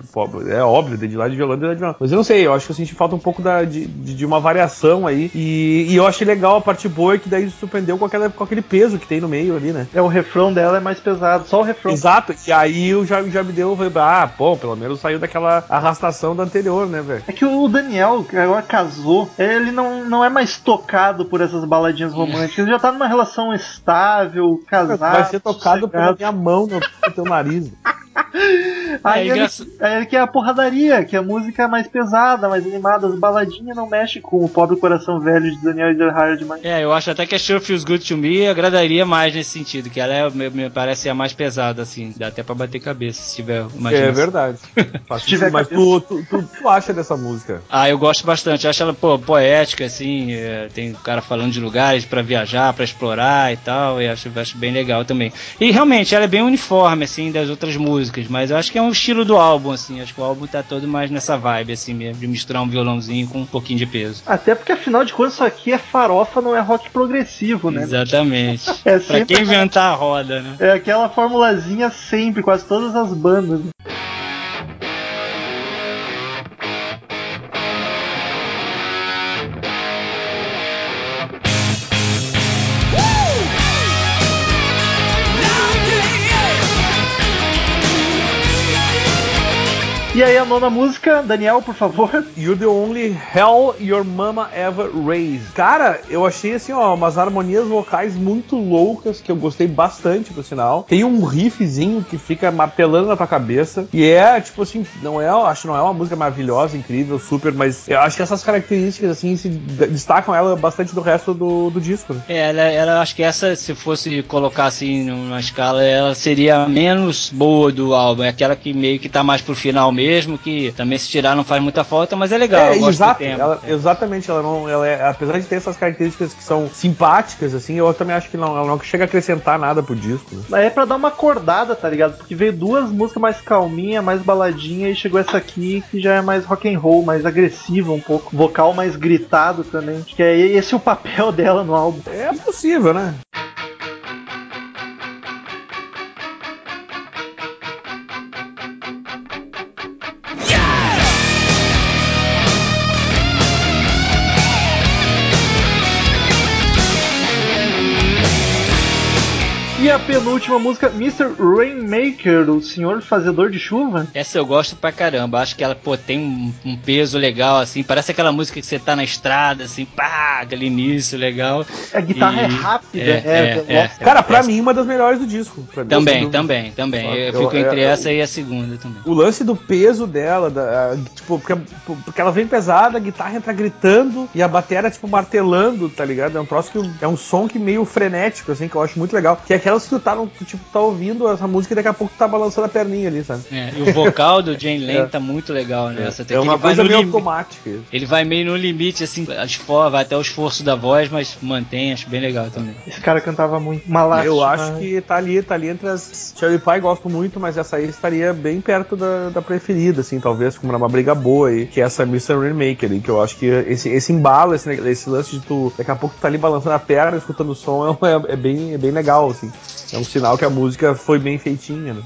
é óbvio, dedilhado de violão, dedilhado de violão. Mas eu não sei, eu acho que eu senti falta um pouco da, de, de, uma variação aí, e, e eu achei legal a parte boa, é que daí surpreendeu com, aquela, com aquele peso que tem no meio ali, né? É, o refrão dela é mais pesado, só o refrão. Exato, e aí eu já, já me deu, ah, pô, pelo menos saiu daquela arrastação da anterior, né, velho? É que o Daniel, que agora casou, ele não, não é mais tocado por essas baladinhas românticas. Ele já tá numa relação estável, casado. Vai ser tocado pela sossegado. minha mão no teu nariz. [laughs] Aí, É, ele, aí ele quer a porradaria, que a música é mais pesada, mais animada. As baladinhas não mexem com o pobre coração velho de Daniel Ezerhard demais. É, eu acho até que a Sure Feels Good to Me agradaria mais nesse sentido, que ela é, me, me parece a mais pesada, assim, dá até pra bater cabeça se tiver imaginação. É verdade. [laughs] Faz tiver mas tu, tu, tu, tu acha dessa música? Ah, eu gosto bastante. Eu acho ela pô, poética, assim. é, tem o cara falando de lugares pra viajar, pra explorar e tal. E acho, acho bem legal também. E realmente, ela é bem uniforme, assim, das outras músicas. Mas eu acho que é um estilo do álbum, assim. Acho que o álbum tá todo mais nessa vibe, assim mesmo, de misturar um violãozinho com um pouquinho de peso. Até porque, afinal de contas, isso aqui é farofa, não é rock progressivo, né? Exatamente. [laughs] É pra sempre quem inventar a roda, né? É aquela formulazinha sempre, quase todas as bandas. E aí a nona música, Daniel, por favor. You're the only hell your mama ever raised. Cara, eu achei assim, ó, umas harmonias vocais muito loucas que eu gostei bastante, por sinal. Tem um riffzinho que fica martelando na tua cabeça. E é, tipo assim, não é, acho que não é uma música maravilhosa, incrível, super, mas eu acho que essas características, assim, se destacam ela bastante do resto do, do disco. É, ela, ela acho que essa, se fosse colocar assim numa escala, ela seria a menos boa do álbum. É aquela que meio que tá mais pro final mesmo, que também se tirar não faz muita falta, mas é legal. eu É, gosto exato, ela- exatamente, ela não, ela é, apesar de ter essas características que são simpáticas, assim, eu também acho que não, ela não chega a acrescentar nada pro disco. Né? É pra dar uma acordada, tá ligado? Porque veio duas músicas mais calminha, mais baladinha, e chegou essa aqui que já é mais rock and roll, mais agressiva um pouco, vocal mais gritado também. Acho que é esse o papel [laughs] dela no álbum. É possível, né? Penúltima música, Mr. Rainmaker, o Senhor Fazedor de Chuva. Essa eu gosto pra caramba. Acho que ela, pô, tem um, um peso legal, assim. Parece aquela música que você tá na estrada, assim, pá, aquele início legal. A guitarra E- é rápida, é, é, é, é. Cara, pra mim, uma das melhores do disco. Também, também, também. Eu, Eu- fico entre eu- essa e a segunda também. O lance do peso dela, da, a- tipo, porque, porque ela vem pesada, a guitarra entra gritando e a bateria, tipo, martelando, tá ligado? É um troço que é um som que meio frenético, assim, que eu acho muito legal. Que é aquelas que tu tá, tu, tipo, tá ouvindo essa música e daqui a pouco tu tá balançando a perninha ali, sabe? É, e o vocal do Jane [laughs] Lane É. tá muito legal nessa. É uma ele vai coisa meio lim- automática. Ele vai meio no limite, assim, vai até o esforço da voz, mas mantém, acho bem legal também. Esse cara cantava muito. Uma lástima. Eu acho que tá ali, tá ali entre as. Cherry Pie gosto muito, mas essa aí estaria bem perto da, da preferida, assim, talvez, como uma briga boa aí, que é essa Mr. Rainmaker, aí, que eu acho que esse, esse embalo, esse, esse lance de tu. Daqui a pouco tu tá ali balançando a perna, escutando o som, é, é, é bem, é bem legal, assim. É um sinal que a música foi bem feitinha, né?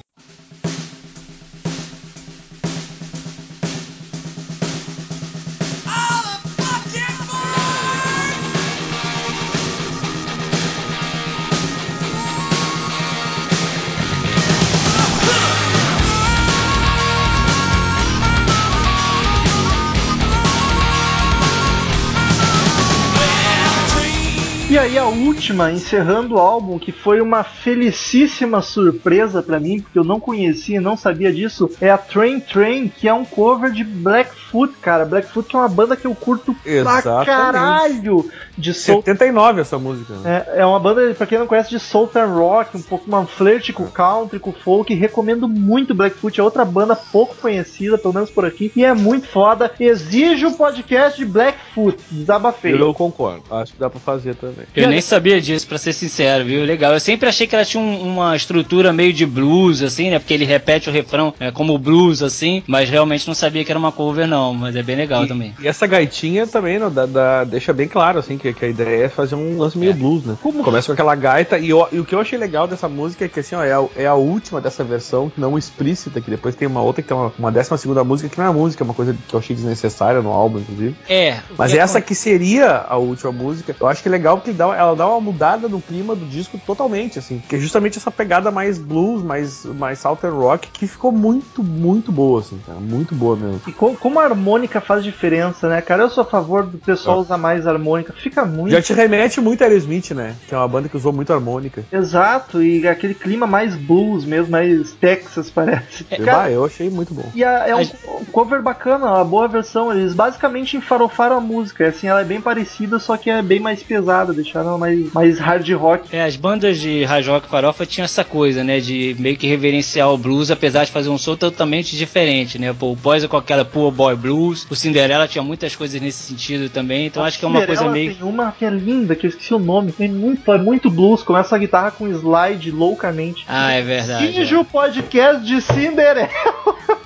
Última, encerrando o álbum, que foi uma felicíssima surpresa pra mim, porque eu não conhecia, não sabia disso, é a Train Train, que é um cover de Blackfoot, cara. Blackfoot é uma banda que eu curto pra Exatamente. caralho de soul. 79 essa música, né? É, é uma banda, pra quem não conhece, de Southern Rock, um pouco uma flerte com country, com folk. Recomendo muito Blackfoot, é outra banda pouco conhecida, pelo menos por aqui, e é muito foda. Exige o podcast de Blackfoot, desabafei. Eu concordo. Acho que dá pra fazer também. Eu nem sabia disso, pra ser sincero, viu? Legal. Eu sempre achei que ela tinha um- uma estrutura meio de blues, assim, né? Porque ele repete o refrão é, como blues, assim, mas realmente não sabia que era uma cover, não. Mas é bem legal também. E essa gaitinha também não, dá- dá- deixa bem claro assim que, que a ideia é fazer um lance meio É. blues, né? Começa com aquela gaita e, eu- e o que eu achei legal dessa música é que assim, ó, é, a, é a última dessa versão, não explícita, que depois tem uma outra que tem uma, uma décima segunda música que não é música, é uma coisa que eu achei desnecessária no álbum, inclusive. É. Mas que essa que seria a última música, eu acho que é legal porque dá, ela dá uma mudada no clima do disco totalmente, assim. Que é justamente essa pegada mais blues, mais, mais southern rock, que ficou muito, muito boa, assim, cara. Muito boa mesmo. E co- como a harmônica faz diferença, né, cara? Eu sou a favor do pessoal Ah. usar mais harmônica. Fica muito. Já te remete muito a Aerosmith, né? Que é uma banda que usou muito harmônica. Exato, e aquele clima mais blues mesmo, mais Texas, parece. Eu, Cara, ah, eu achei muito bom. E a- é um cover bacana, uma boa versão. Eles basicamente enfarofaram a música. Assim, ela é bem parecida, só que é bem mais pesada, deixaram ela mais, mais hard rock. É, as bandas de hard rock farofa tinham essa coisa, né, de meio que reverenciar o blues, apesar de fazer um som totalmente diferente, né? Pô, o Poison com aquela Poor Boy Blues, o Cinderella tinha muitas coisas nesse sentido também, então acho que é uma coisa meio... Uma que é linda, que eu esqueci o nome. É muito, é muito blues, começa a guitarra com slide loucamente. Ah, é verdade. Finge é. o podcast de Cinderela. [laughs]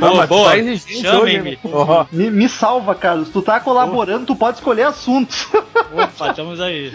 Boa, boa. tá hein? Ó, Me, me salva, Carlos. Tu tá colaborando, tu pode escolher assuntos. [laughs] Opa, estamos aí.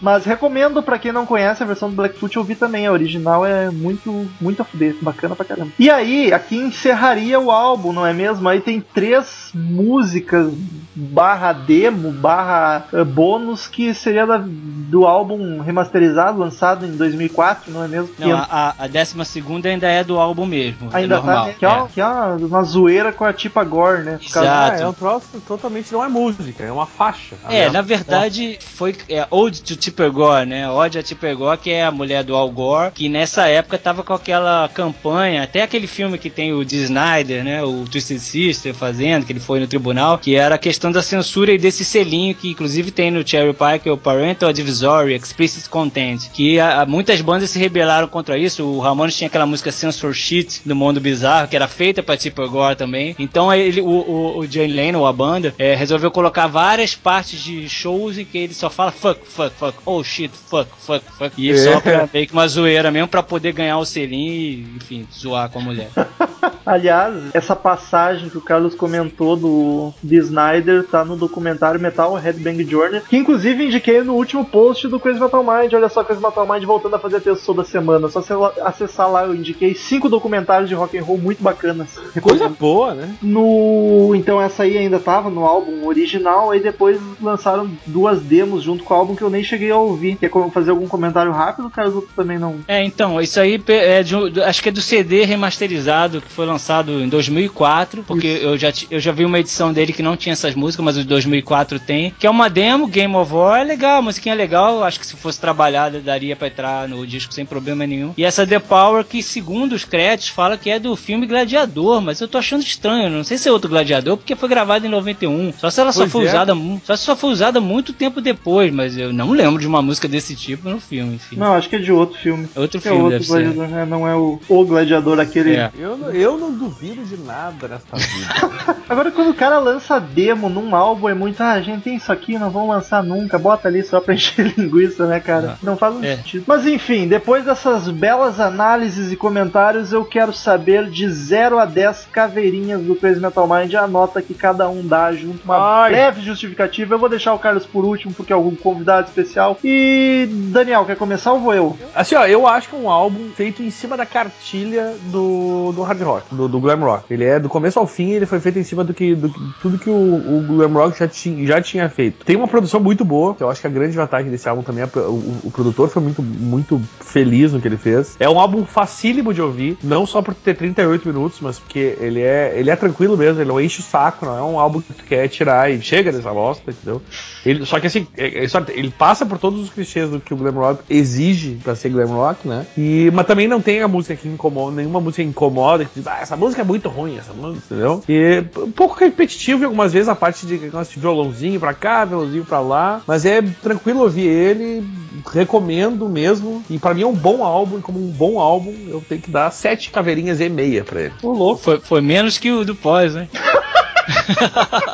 Mas recomendo pra quem não conhece a versão do Blackfoot ouvir também. A original é muito, muito a fuder, bacana pra caramba. E aí, aqui encerraria o álbum, não é mesmo? Aí tem três músicas barra demo, barra eh, bônus que seria da- do álbum remasterizado, lançado em 2004, não é mesmo? Não, Que a, a, a décima segunda ainda é do álbum mesmo. ainda é normal. tá, que, é, uma- que é uma, uma zoeira com a Tipa Gore, né? Por causa- Exato. Ah, é um troço totalmente. Não é música, é uma faixa. É, Ah, na verdade, foi é, Ode to Tipper Gore, né? Ode a Tipper Gore, que é a mulher do Al Gore, que nessa época tava com aquela campanha, até aquele filme que tem o Dee Snyder, né? O Twisted Sister fazendo, que ele foi no tribunal, que era a questão da censura e desse selinho que inclusive tem no Cherry Pie, que é o Parental Advisory Explicit Content, que a- a- muitas bandas se rebelaram contra isso. O Ramones tinha aquela música Censor Shit do Mundo Bizarro, que era feita pra Tipper Gore também. Então ele, o, o, o Jay Leno, a banda, é, resolveu colocar várias partes de shows em que ele só fala fuck, fuck, fuck, oh shit, fuck, fuck, fuck. E É. só pra meio que uma zoeira mesmo, pra poder ganhar o selinho e, enfim, zoar com a mulher. [laughs] [laughs] Aliás, essa passagem que o Carlos comentou do de Snyder tá no documentário Metal Headbang Journey, que inclusive indiquei no último post do Crazy Metal Mind. Olha só, Crazy Metal Mind voltando a fazer texto toda semana. Só você lá- acessar lá, eu indiquei cinco documentários de rock and roll muito bacanas. Coisa boa, né? No. Então essa aí ainda tava no álbum original, aí depois lançaram duas demos junto com o álbum que eu nem cheguei a ouvir. Quer fazer algum comentário rápido, Carlos? Também não. É, então, isso aí é de um- acho que é do CD remasterizado que foi lançado em 2004, porque eu já, eu já vi uma edição dele que não tinha essas músicas, mas o de 2004 tem, que é uma demo, Game of War, é legal, a musiquinha é legal, acho que se fosse trabalhada daria pra entrar no disco sem problema nenhum. E essa The Power, que segundo os créditos, fala que é do filme Gladiador, mas eu tô achando estranho, não sei se é outro Gladiador, porque foi gravado em 91, só se ela só foi é. usada, só se só foi usada muito tempo depois, mas eu não lembro de uma música desse tipo no filme, enfim. Não, acho que é de outro filme. É outro é filme, outro deve ser. gladiador, né? não é o, o gladiador aquele. É. Eu, eu não duvido de nada nesta vida. [laughs] Agora, quando o cara lança demo num álbum, é muito, ah, a gente tem isso aqui, não vamos lançar nunca, bota ali só pra [laughs] encher linguiça, né, cara? Não faz muito É. sentido. Mas enfim, depois dessas belas análises e comentários, eu quero saber de 0 a 10 caveirinhas do Crazy Metal Mind, a nota que cada um dá junto, uma Ai. breve justificativa. Eu vou deixar o Carlos por último, porque é algum convidado especial. E, Daniel, quer começar ou vou eu? Assim, ó, eu acho que é um álbum feito em cima da cartilha do, do hard rock, do, do glam rock. Ele é do começo ao fim, ele foi feito em cima do que do, tudo que o, o glam rock já, ti, já tinha feito. Tem uma produção muito boa, que eu acho que a grande vantagem desse álbum também é o, o, produtor foi muito, muito feliz no que ele fez. É um álbum facílimo de ouvir, não só por ter 38 minutos, mas porque ele é, ele é tranquilo mesmo, ele não enche o saco, não é um álbum que tu quer tirar e chega dessa bosta, entendeu? Ele, só que assim, é- é só- ele passa por todos os clichês do que o glam rock exige pra ser glam rock, né? E, mas também não tem a música que incomoda, nenhuma música incomoda, que diz, ah, essa música é muito ruim, essa música, entendeu? E um pouco repetitivo em algumas vezes a parte de negócio de violãozinho pra cá, violãozinho pra lá, mas é tranquilo ouvir ele, recomendo mesmo, e pra mim é um bom álbum, e como um bom álbum, eu tenho que dar sete caveirinhas e meia pra ele. Ô, louco. Foi, foi menos que o do pós, né? [laughs]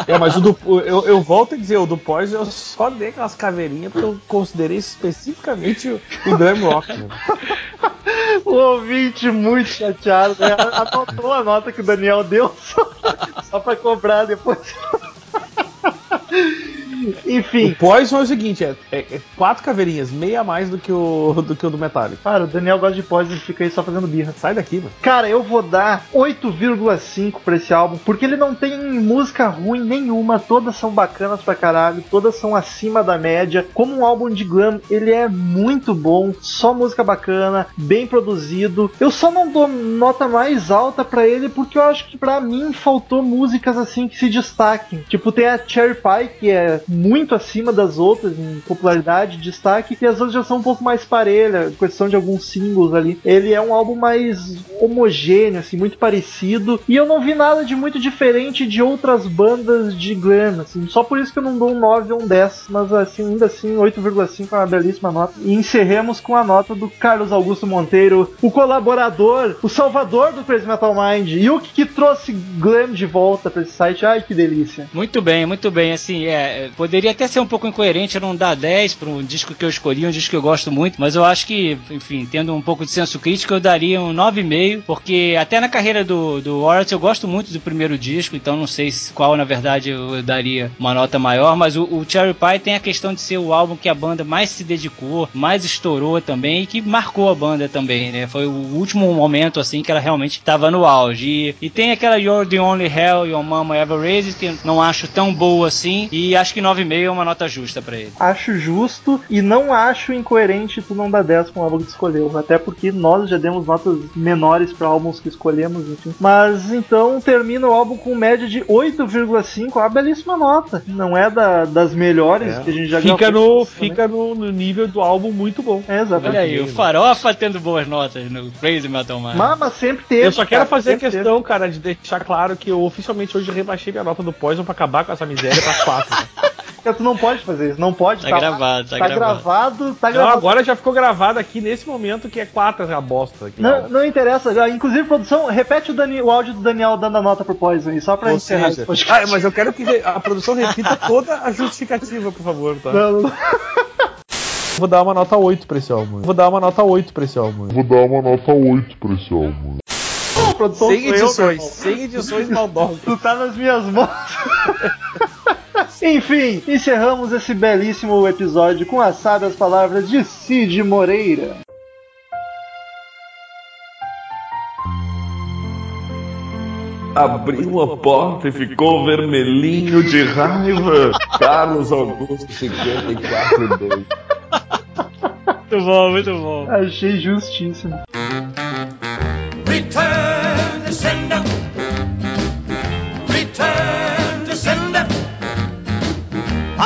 É, mas o do, eu, eu volto a dizer, o do pós eu só dei aquelas caveirinhas porque eu considerei especificamente o, o glam rock. né? [laughs] O [laughs] ouvinte muito chateado, né? Anotou a nota que o Daniel deu só, só pra cobrar depois. [laughs] O Enfim, Poison é o seguinte, é, é- é quatro caveirinhas, meia a mais do que o [laughs] do que o do Metallica. cara, o Daniel gosta de pós e fica aí só fazendo birra. Sai daqui, mano. Cara, eu vou dar 8,5 pra esse álbum, porque ele não tem música ruim nenhuma, todas são bacanas pra caralho, todas são acima da média. Como um álbum de glam, ele é muito bom, só música bacana, bem produzido. Eu só não dou nota mais alta pra ele porque eu acho que pra mim faltou músicas assim que se destaquem. Tipo, tem a Cherry Pie, que é muito acima das outras em popularidade, destaque, e as outras já são um pouco mais parelha, questão de alguns símbolos ali. Ele é um álbum mais homogêneo, assim, muito parecido, e eu não vi nada de muito diferente de outras bandas de glam, assim, só por isso que eu não dou um 9 ou um 10, mas assim, ainda assim, 8,5 é uma belíssima nota. E encerremos com a nota do Carlos Augusto Monteiro, o colaborador, o salvador do Crazy Metal Mind, e o que, que trouxe glam de volta pra esse site. Ai, que delícia. Muito bem, muito bem. Assim, é, poderia até ser um pouco incoerente, não dar 10 para um disco que eu escolhi, um disco que eu gosto muito, mas eu acho que, enfim, tendo um pouco de senso crítico, eu daria um 9,5, porque até na carreira do, do Warrant eu gosto muito do primeiro disco, então não sei se- qual, na verdade, eu, daria uma nota maior, mas o, o Cherry Pie tem a questão de ser o álbum que a banda mais se dedicou, mais estourou também e que marcou a banda também, né? Foi o último momento, assim, que ela realmente estava no auge. E, e tem aquela You're the Only Hell Your Mama Ever Raised, que não acho tão boa assim, e acho que 9,5 é uma nota justa pra ele. Acho justo e não acho incoerente tu não dar 10 com o álbum que tu escolheu. Até porque nós já demos notas menores para álbuns que escolhemos, enfim. Mas então termina o álbum com média de 8,5, uma belíssima nota. Não é da- das melhores que a gente já Fica, gravou, no, fica no, no nível do álbum muito bom. É, exatamente. Olha aí, o Farofa tendo boas notas no Crazy Metal Mind. Mas, mas sempre teve. Eu só quero cara, fazer a questão, cara, de deixar claro que eu oficialmente hoje rebaixei minha nota do Poison pra acabar com essa miséria pra 4. [laughs] Tu não pode fazer isso, não pode. Tá lá. gravado, tá tá gravado. gravado. Tá Não, gravado. agora já ficou gravado aqui nesse momento que é 4 a bosta. Aqui, Não, não interessa. Ah, Inclusive, produção, repete o, Dani- o áudio do Daniel dando a nota pro Poison aí, só pra Ou encerrar seja, esse ah, mas eu quero que a produção repita toda a justificativa, por favor, tá? Não, não. [laughs] Vou dar uma nota 8 pra esse álbum. Vou dar uma nota 8 pra esse álbum. Vou dar uma nota 8 pra esse álbum. Produção Sem eu, edições, irmão. sem edições maldosas. Tu tá nas minhas mãos. [laughs] Enfim, encerramos esse belíssimo episódio com as sábias palavras de Cid Moreira. Abriu a porta e ficou vermelhinho de raiva. Carlos Augusto 54 Muito bom, muito bom. Achei justíssimo. Return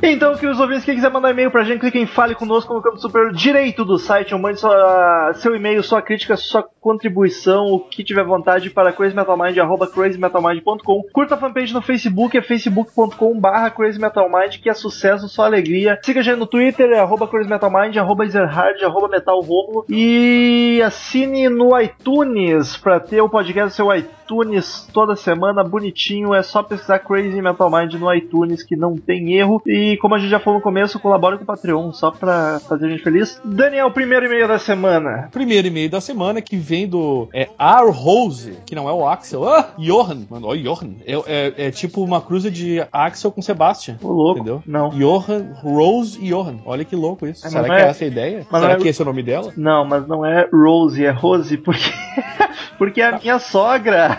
Então, queridos ouvintes, quem quiser mandar e-mail pra gente, clique em Fale Conosco no campo superior direito do site, ou mande sua, seu e-mail, sua crítica, sua contribuição, o que tiver vontade para crazymetalmind, arroba crazymetalmind.com. Curta a fanpage no Facebook, é facebook.com barra crazymetalmind, que é sucesso, só alegria. Siga a gente no Twitter, é arroba crazymetalmind, arroba ezerhard, arroba metalromulo. E assine no iTunes, pra ter o podcast seu iTunes toda semana, bonitinho, é só pesquisar Crazy Metal Mind no iTunes, que não tem erro. E como a gente já falou no começo, colabore com o Patreon, só pra fazer a gente feliz. Daniel, primeiro e-mail da semana. Primeiro e-mail da semana que vem do é, R. Rose, que não é o Axel. Ah, Johan. Mano, ó, Johan. É, é- é tipo uma cruza de Axel com Sebastian. Ô, louco. Entendeu? Não. Johan, Rose e Johan. Olha que louco isso. É, Será que é é- essa a ideia? mas Será é- que esse é o nome dela? Não, mas não é Rose, é Rose, porque, [laughs] porque é a minha sogra.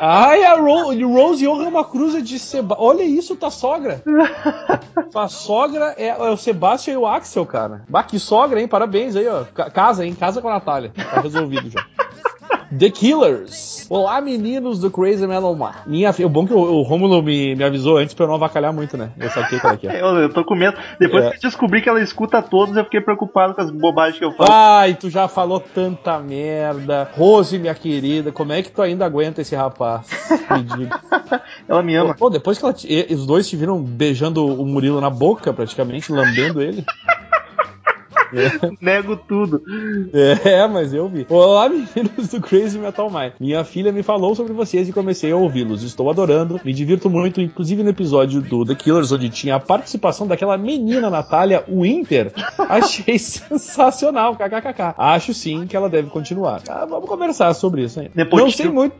Ai, a Ro Rose e Johan é uma cruza de Sebastian. Olha isso, tua sogra. [laughs] Tua sogra é, o Sebastian e o Axel, cara. Bah, que sogra, hein? Parabéns aí, ó. Ca- Casa, hein? Casa com a Natália. Tá resolvido já. [laughs] The Killers. Olá, meninos do Crazy Metal Man. Minha fi- O bom que o, o Romulo me, me avisou antes pra eu não avacalhar muito, né? Eu saquei é que é. [laughs] Eu, eu tô com medo. Depois É. que eu descobri que ela escuta todos, eu fiquei preocupado com as bobagens que eu falo. Ai, tu já falou tanta merda. Rose, minha querida, como é que tu ainda aguenta esse rapaz? [laughs] Me diga. Ela me ama. Pô, depois que ela os dois te viram beijando o Murilo na boca, praticamente, lambendo ele. [laughs] Nego tudo. É, mas eu vi. Olá, [laughs] meninos do Crazy Metal Mind. Minha filha me falou sobre vocês e comecei a ouvi-los. Estou adorando, me divirto muito, inclusive no episódio do The Killers, onde tinha a participação daquela menina Natália Winter. [laughs] Achei sensacional, kkkk. Acho sim que ela deve continuar. Ah, vamos conversar sobre isso aí. Nepotismo. Não sei muito.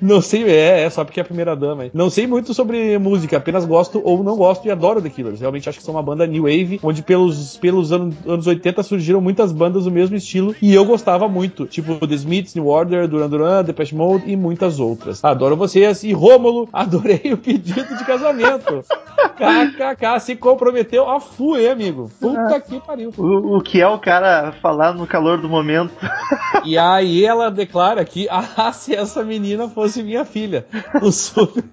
não sei, é, é só porque é a primeira dama. hein? Não sei muito sobre música, apenas gosto ou não gosto e adoro The Killers. Realmente acho que são uma banda new wave, onde pelos, pelos anos, anos 80 surgiram muitas bandas do mesmo estilo e eu gostava muito, tipo The Smiths, New Order, Duran Duran, Depeche Mode e muitas outras. Adoro vocês e Rômulo, [laughs] adorei o pedido de casamento. [laughs] KKK se comprometeu a full, hein, amigo? Puta que pariu. O, o que é o cara falar no calor do momento? E aí ela declara que, [laughs] ah, se essa menina fosse minha filha. O super,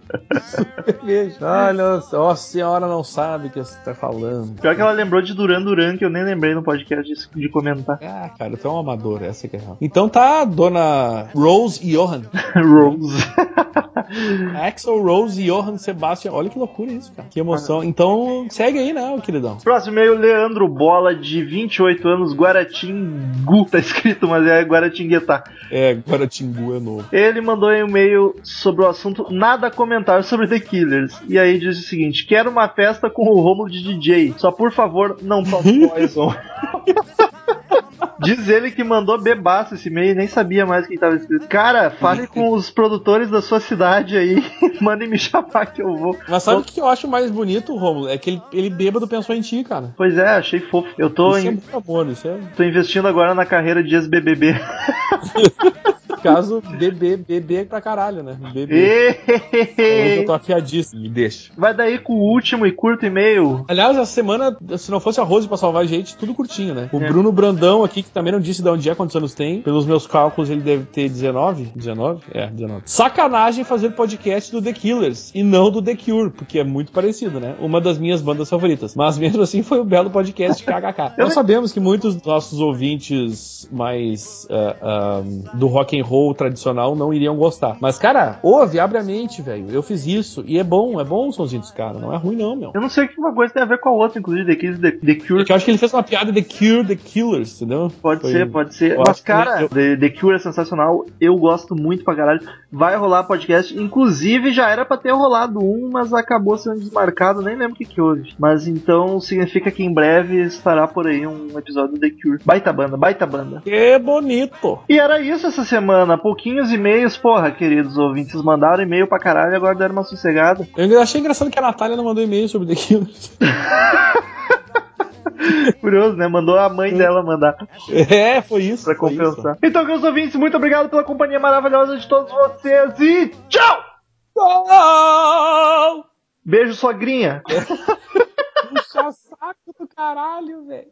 super beijo. Olha só, a senhora não sabe o que você tá falando. Pior que ela lembrou de Duran Duran, que eu nem lembrei no podcast de, de comentar. [laughs] Ah, cara, tu é um amador, essa que é real. Então tá, dona Rose e Johan. Rose. [laughs] [laughs] Axel Rose e Johann Sebastian. Olha que loucura isso, cara. Que emoção. Então, segue aí, né, queridão? Próximo e-mail, Leandro Bola, de 28 anos, Guaratingu. Tá escrito, mas é Guaratinguetá. É, Guaratingu é novo. Ele mandou um e-mail sobre o assunto Nada a comentar sobre The Killers. E aí diz o seguinte: Quero uma festa com o Romulo de DJ. Só por favor, não tome [laughs] Poison. [laughs] Diz ele que mandou bebaço esse e-mail e nem sabia mais quem tava escrito. Cara, fale com os produtores da sua cidade aí. [laughs] Mandem me chamar que eu vou. Mas sabe o que eu acho mais bonito, Romulo? É que ele, ele bêbado pensou em ti, cara. Pois é, achei fofo. Eu tô, Isso é em- muito amor, isso é. tô investindo agora na carreira de ex-BBB. [laughs] Caso bebê, bebê pra caralho, né? Bebê. Hoje eu tô afiadíssimo, me deixa. Vai daí com o último e curto e-mail. Aliás, essa semana, se não fosse a Rose pra salvar a gente, tudo curtinho, né? O É. Bruno Brandão aqui, que também não disse de onde é, quantos anos tem. Pelos meus cálculos, ele deve ter 19? 19? É, 19. Sacanagem fazer podcast do The Killers e não do The Cure, porque é muito parecido, né? Uma das minhas bandas favoritas. Mas mesmo assim, foi um belo podcast KKK. Nós sabemos que muitos dos nossos ouvintes mais ah, ah, do rock and roll tradicional não iriam gostar. Mas, cara, ouve, abre a mente, velho. Eu fiz isso e é bom, é bom o somzinho dos caras. Não é ruim, não, meu. Eu não sei o que uma coisa tem a ver com a outra, inclusive The Kids, The, The Cure. Porque eu acho que ele fez uma piada The Cure, The Killers, entendeu? Pode Foi- ser, pode ser. eu Mas, cara, eu- The, The Cure é sensacional. Eu gosto muito pra caralho. Vai rolar podcast. Inclusive, já era pra ter rolado um, mas acabou sendo desmarcado. Nem lembro o que, que houve. Mas então significa que em breve estará por aí um episódio do The Cure. Baita banda, baita banda. Que bonito! E era isso essa semana. Pouquinhos e-mails. Porra, queridos ouvintes, mandaram e-mail pra caralho e agora deram uma sossegada. Eu achei engraçado que a Natália não mandou e-mail sobre The Killers. [laughs] Curioso, né? Mandou a mãe dela mandar. É, foi isso. Pra compensar. Então, queridos ouvintes, muito obrigado pela companhia maravilhosa de todos vocês e tchau! isso. Não! Beijo, sogrinha. [laughs] Puxa saco do caralho, velho.